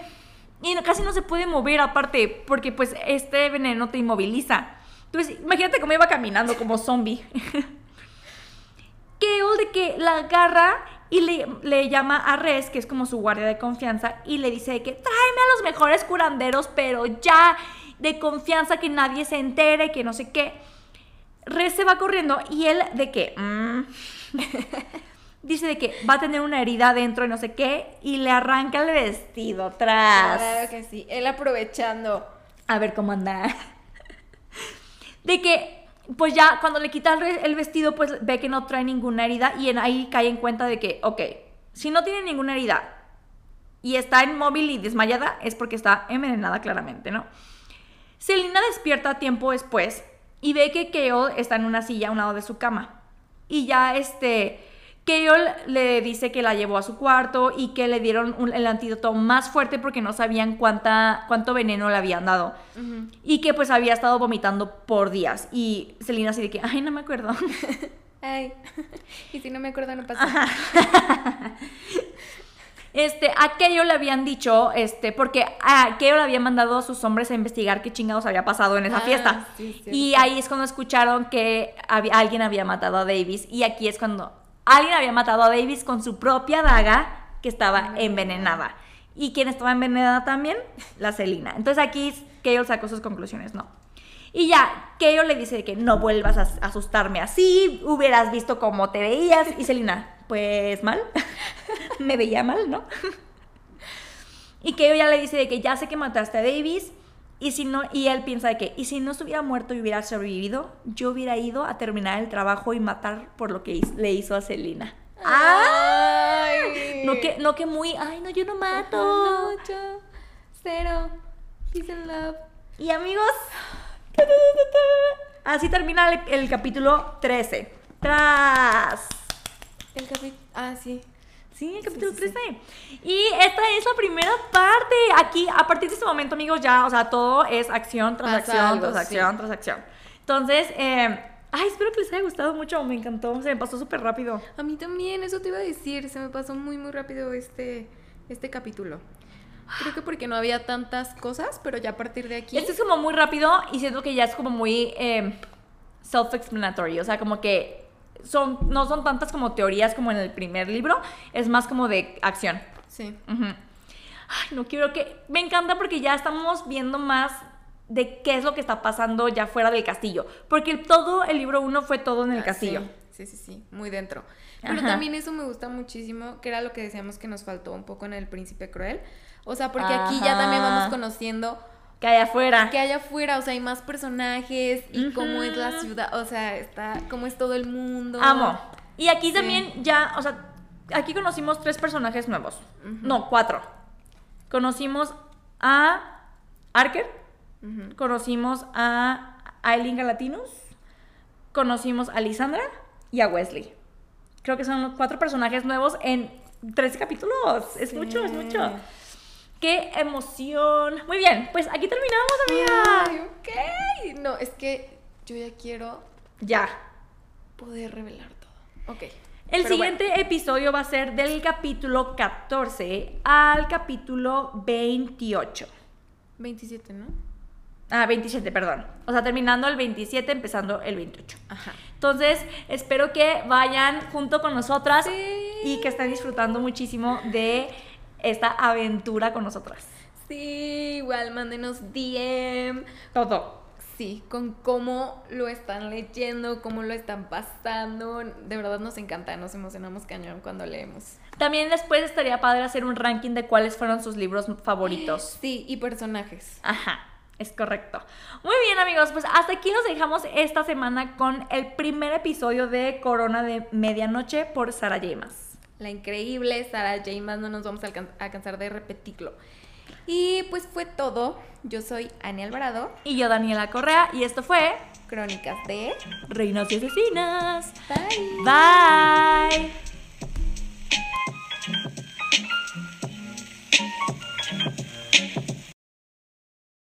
Y casi no se puede mover aparte, porque pues este veneno te inmoviliza. Entonces, imagínate cómo iba caminando como zombie. Keol de que la agarra y le, le llama a Res, que es como su guardia de confianza, y le dice de que tráeme a los mejores curanderos, pero ya de confianza que nadie se entere, que no sé qué. Res se va corriendo y él de que... mm, dice de que va a tener una herida adentro y no sé qué, y le arranca el vestido atrás. Claro que sí. Él aprovechando. A ver cómo anda. De que, pues ya cuando le quita el, re- el vestido, pues ve que no trae ninguna herida y en ahí cae en cuenta de que, ok, si no tiene ninguna herida y está inmóvil y desmayada, es porque está envenenada claramente, ¿no? Selina despierta tiempo después y ve que Keol está en una silla a un lado de su cama. Y ya este, Keol le dice que la llevó a su cuarto y que le dieron un- el antídoto más fuerte porque no sabían cuánta, cuánto veneno le habían dado. Y que pues había estado vomitando por días. Y Selina así de que, ay, no me acuerdo. Ay. y si no me acuerdo, no pasa. Este, a Keol le habían dicho, este, porque a Keol había mandado a sus hombres a investigar qué chingados había pasado en esa Ah, fiesta. sí, y ahí es cuando escucharon que había- alguien había matado a Davis. Y aquí es cuando alguien había matado a Davis con su propia daga que estaba envenenada. ¿Y quién estaba envenenada también? La Selina. Entonces aquí Keol sacó sus conclusiones, ¿no? Y ya, Keol le dice que no vuelvas a asustarme así, hubieras visto cómo te veías. Y Selina, pues mal, me veía mal, ¿no? Y Keol ya le dice de que ya sé que mataste a Davis. Y si no, y él piensa de que, y si no estuviera muerto y hubiera sobrevivido, yo hubiera ido a terminar el trabajo y matar por lo que le hizo a Selina. Ay. No que, no que muy, ay no, yo no mato. No, yo. Cero. Peace and love. Y amigos, así termina el, el capítulo 13. Tras. El capítulo. Ah, sí. Sí, el capítulo sí, sí. 13. Y esta es la primera parte. Aquí, a partir de este momento, amigos, ya, o sea, todo es acción tras Pasa acción, algo, tras acción, sí. tras acción. Entonces, eh, ay, espero que les haya gustado mucho. Me encantó, se me pasó súper rápido. A mí también, eso te iba a decir. Se me pasó muy, muy rápido este, este capítulo. Creo que porque no había tantas cosas, pero ya a partir de aquí. Este es como muy rápido y siento que ya es como muy eh, self-explanatory. O sea, como que son, no son tantas como teorías como en el primer libro, es más como de acción. Sí. Ay, no quiero que... Me encanta porque ya estamos viendo más de qué es lo que está pasando ya fuera del castillo. Porque todo el libro 1 fue todo en el Ah, castillo. Sí, sí, sí, sí, muy dentro. Pero Ajá. también eso me gusta muchísimo, que era lo que decíamos que nos faltó un poco en El Príncipe Cruel. O sea, porque aquí ya también vamos conociendo Que hay afuera. que hay afuera, o sea, hay más personajes y cómo es la ciudad, o sea, está cómo es todo el mundo. Amo. Y aquí Sí. también ya, o sea, aquí conocimos tres personajes nuevos. No, cuatro. Conocimos a Arker, conocimos a Aileen Galatinus, conocimos a Lisandra y a Wesley. Creo que son los cuatro personajes nuevos en tres capítulos. Es Sí. mucho, es mucho. ¡Qué emoción! Muy bien, pues aquí terminamos, amiga. Ay, ok. No, es que yo ya quiero Ya. poder revelar todo. Ok. El Pero siguiente episodio va a ser del capítulo 14 al capítulo 28. bueno, 27, ¿no? Ah, 27, perdón. O sea, terminando el 27, empezando el 28. Ajá. Entonces, espero que vayan junto con nosotras Sí. y que estén disfrutando muchísimo de esta aventura con nosotras. Sí, igual mándenos DM. Todo. Sí, con cómo lo están leyendo, cómo lo están pasando. De verdad nos encanta, nos emocionamos cañón cuando leemos. También después estaría padre hacer un ranking de cuáles fueron sus libros favoritos. Sí, y personajes. Ajá, es correcto. Muy bien, amigos, pues hasta aquí los dejamos esta semana con el primer episodio de Corona de Medianoche por Sara Yemas. La increíble Sara J. Más no nos vamos a, alcan- a cansar de repetirlo. Y pues fue todo. Yo soy Ani Alvarado, Y yo, Daniela Correa, y esto fue Crónicas de... Reinas y Asesinas. Bye. Bye.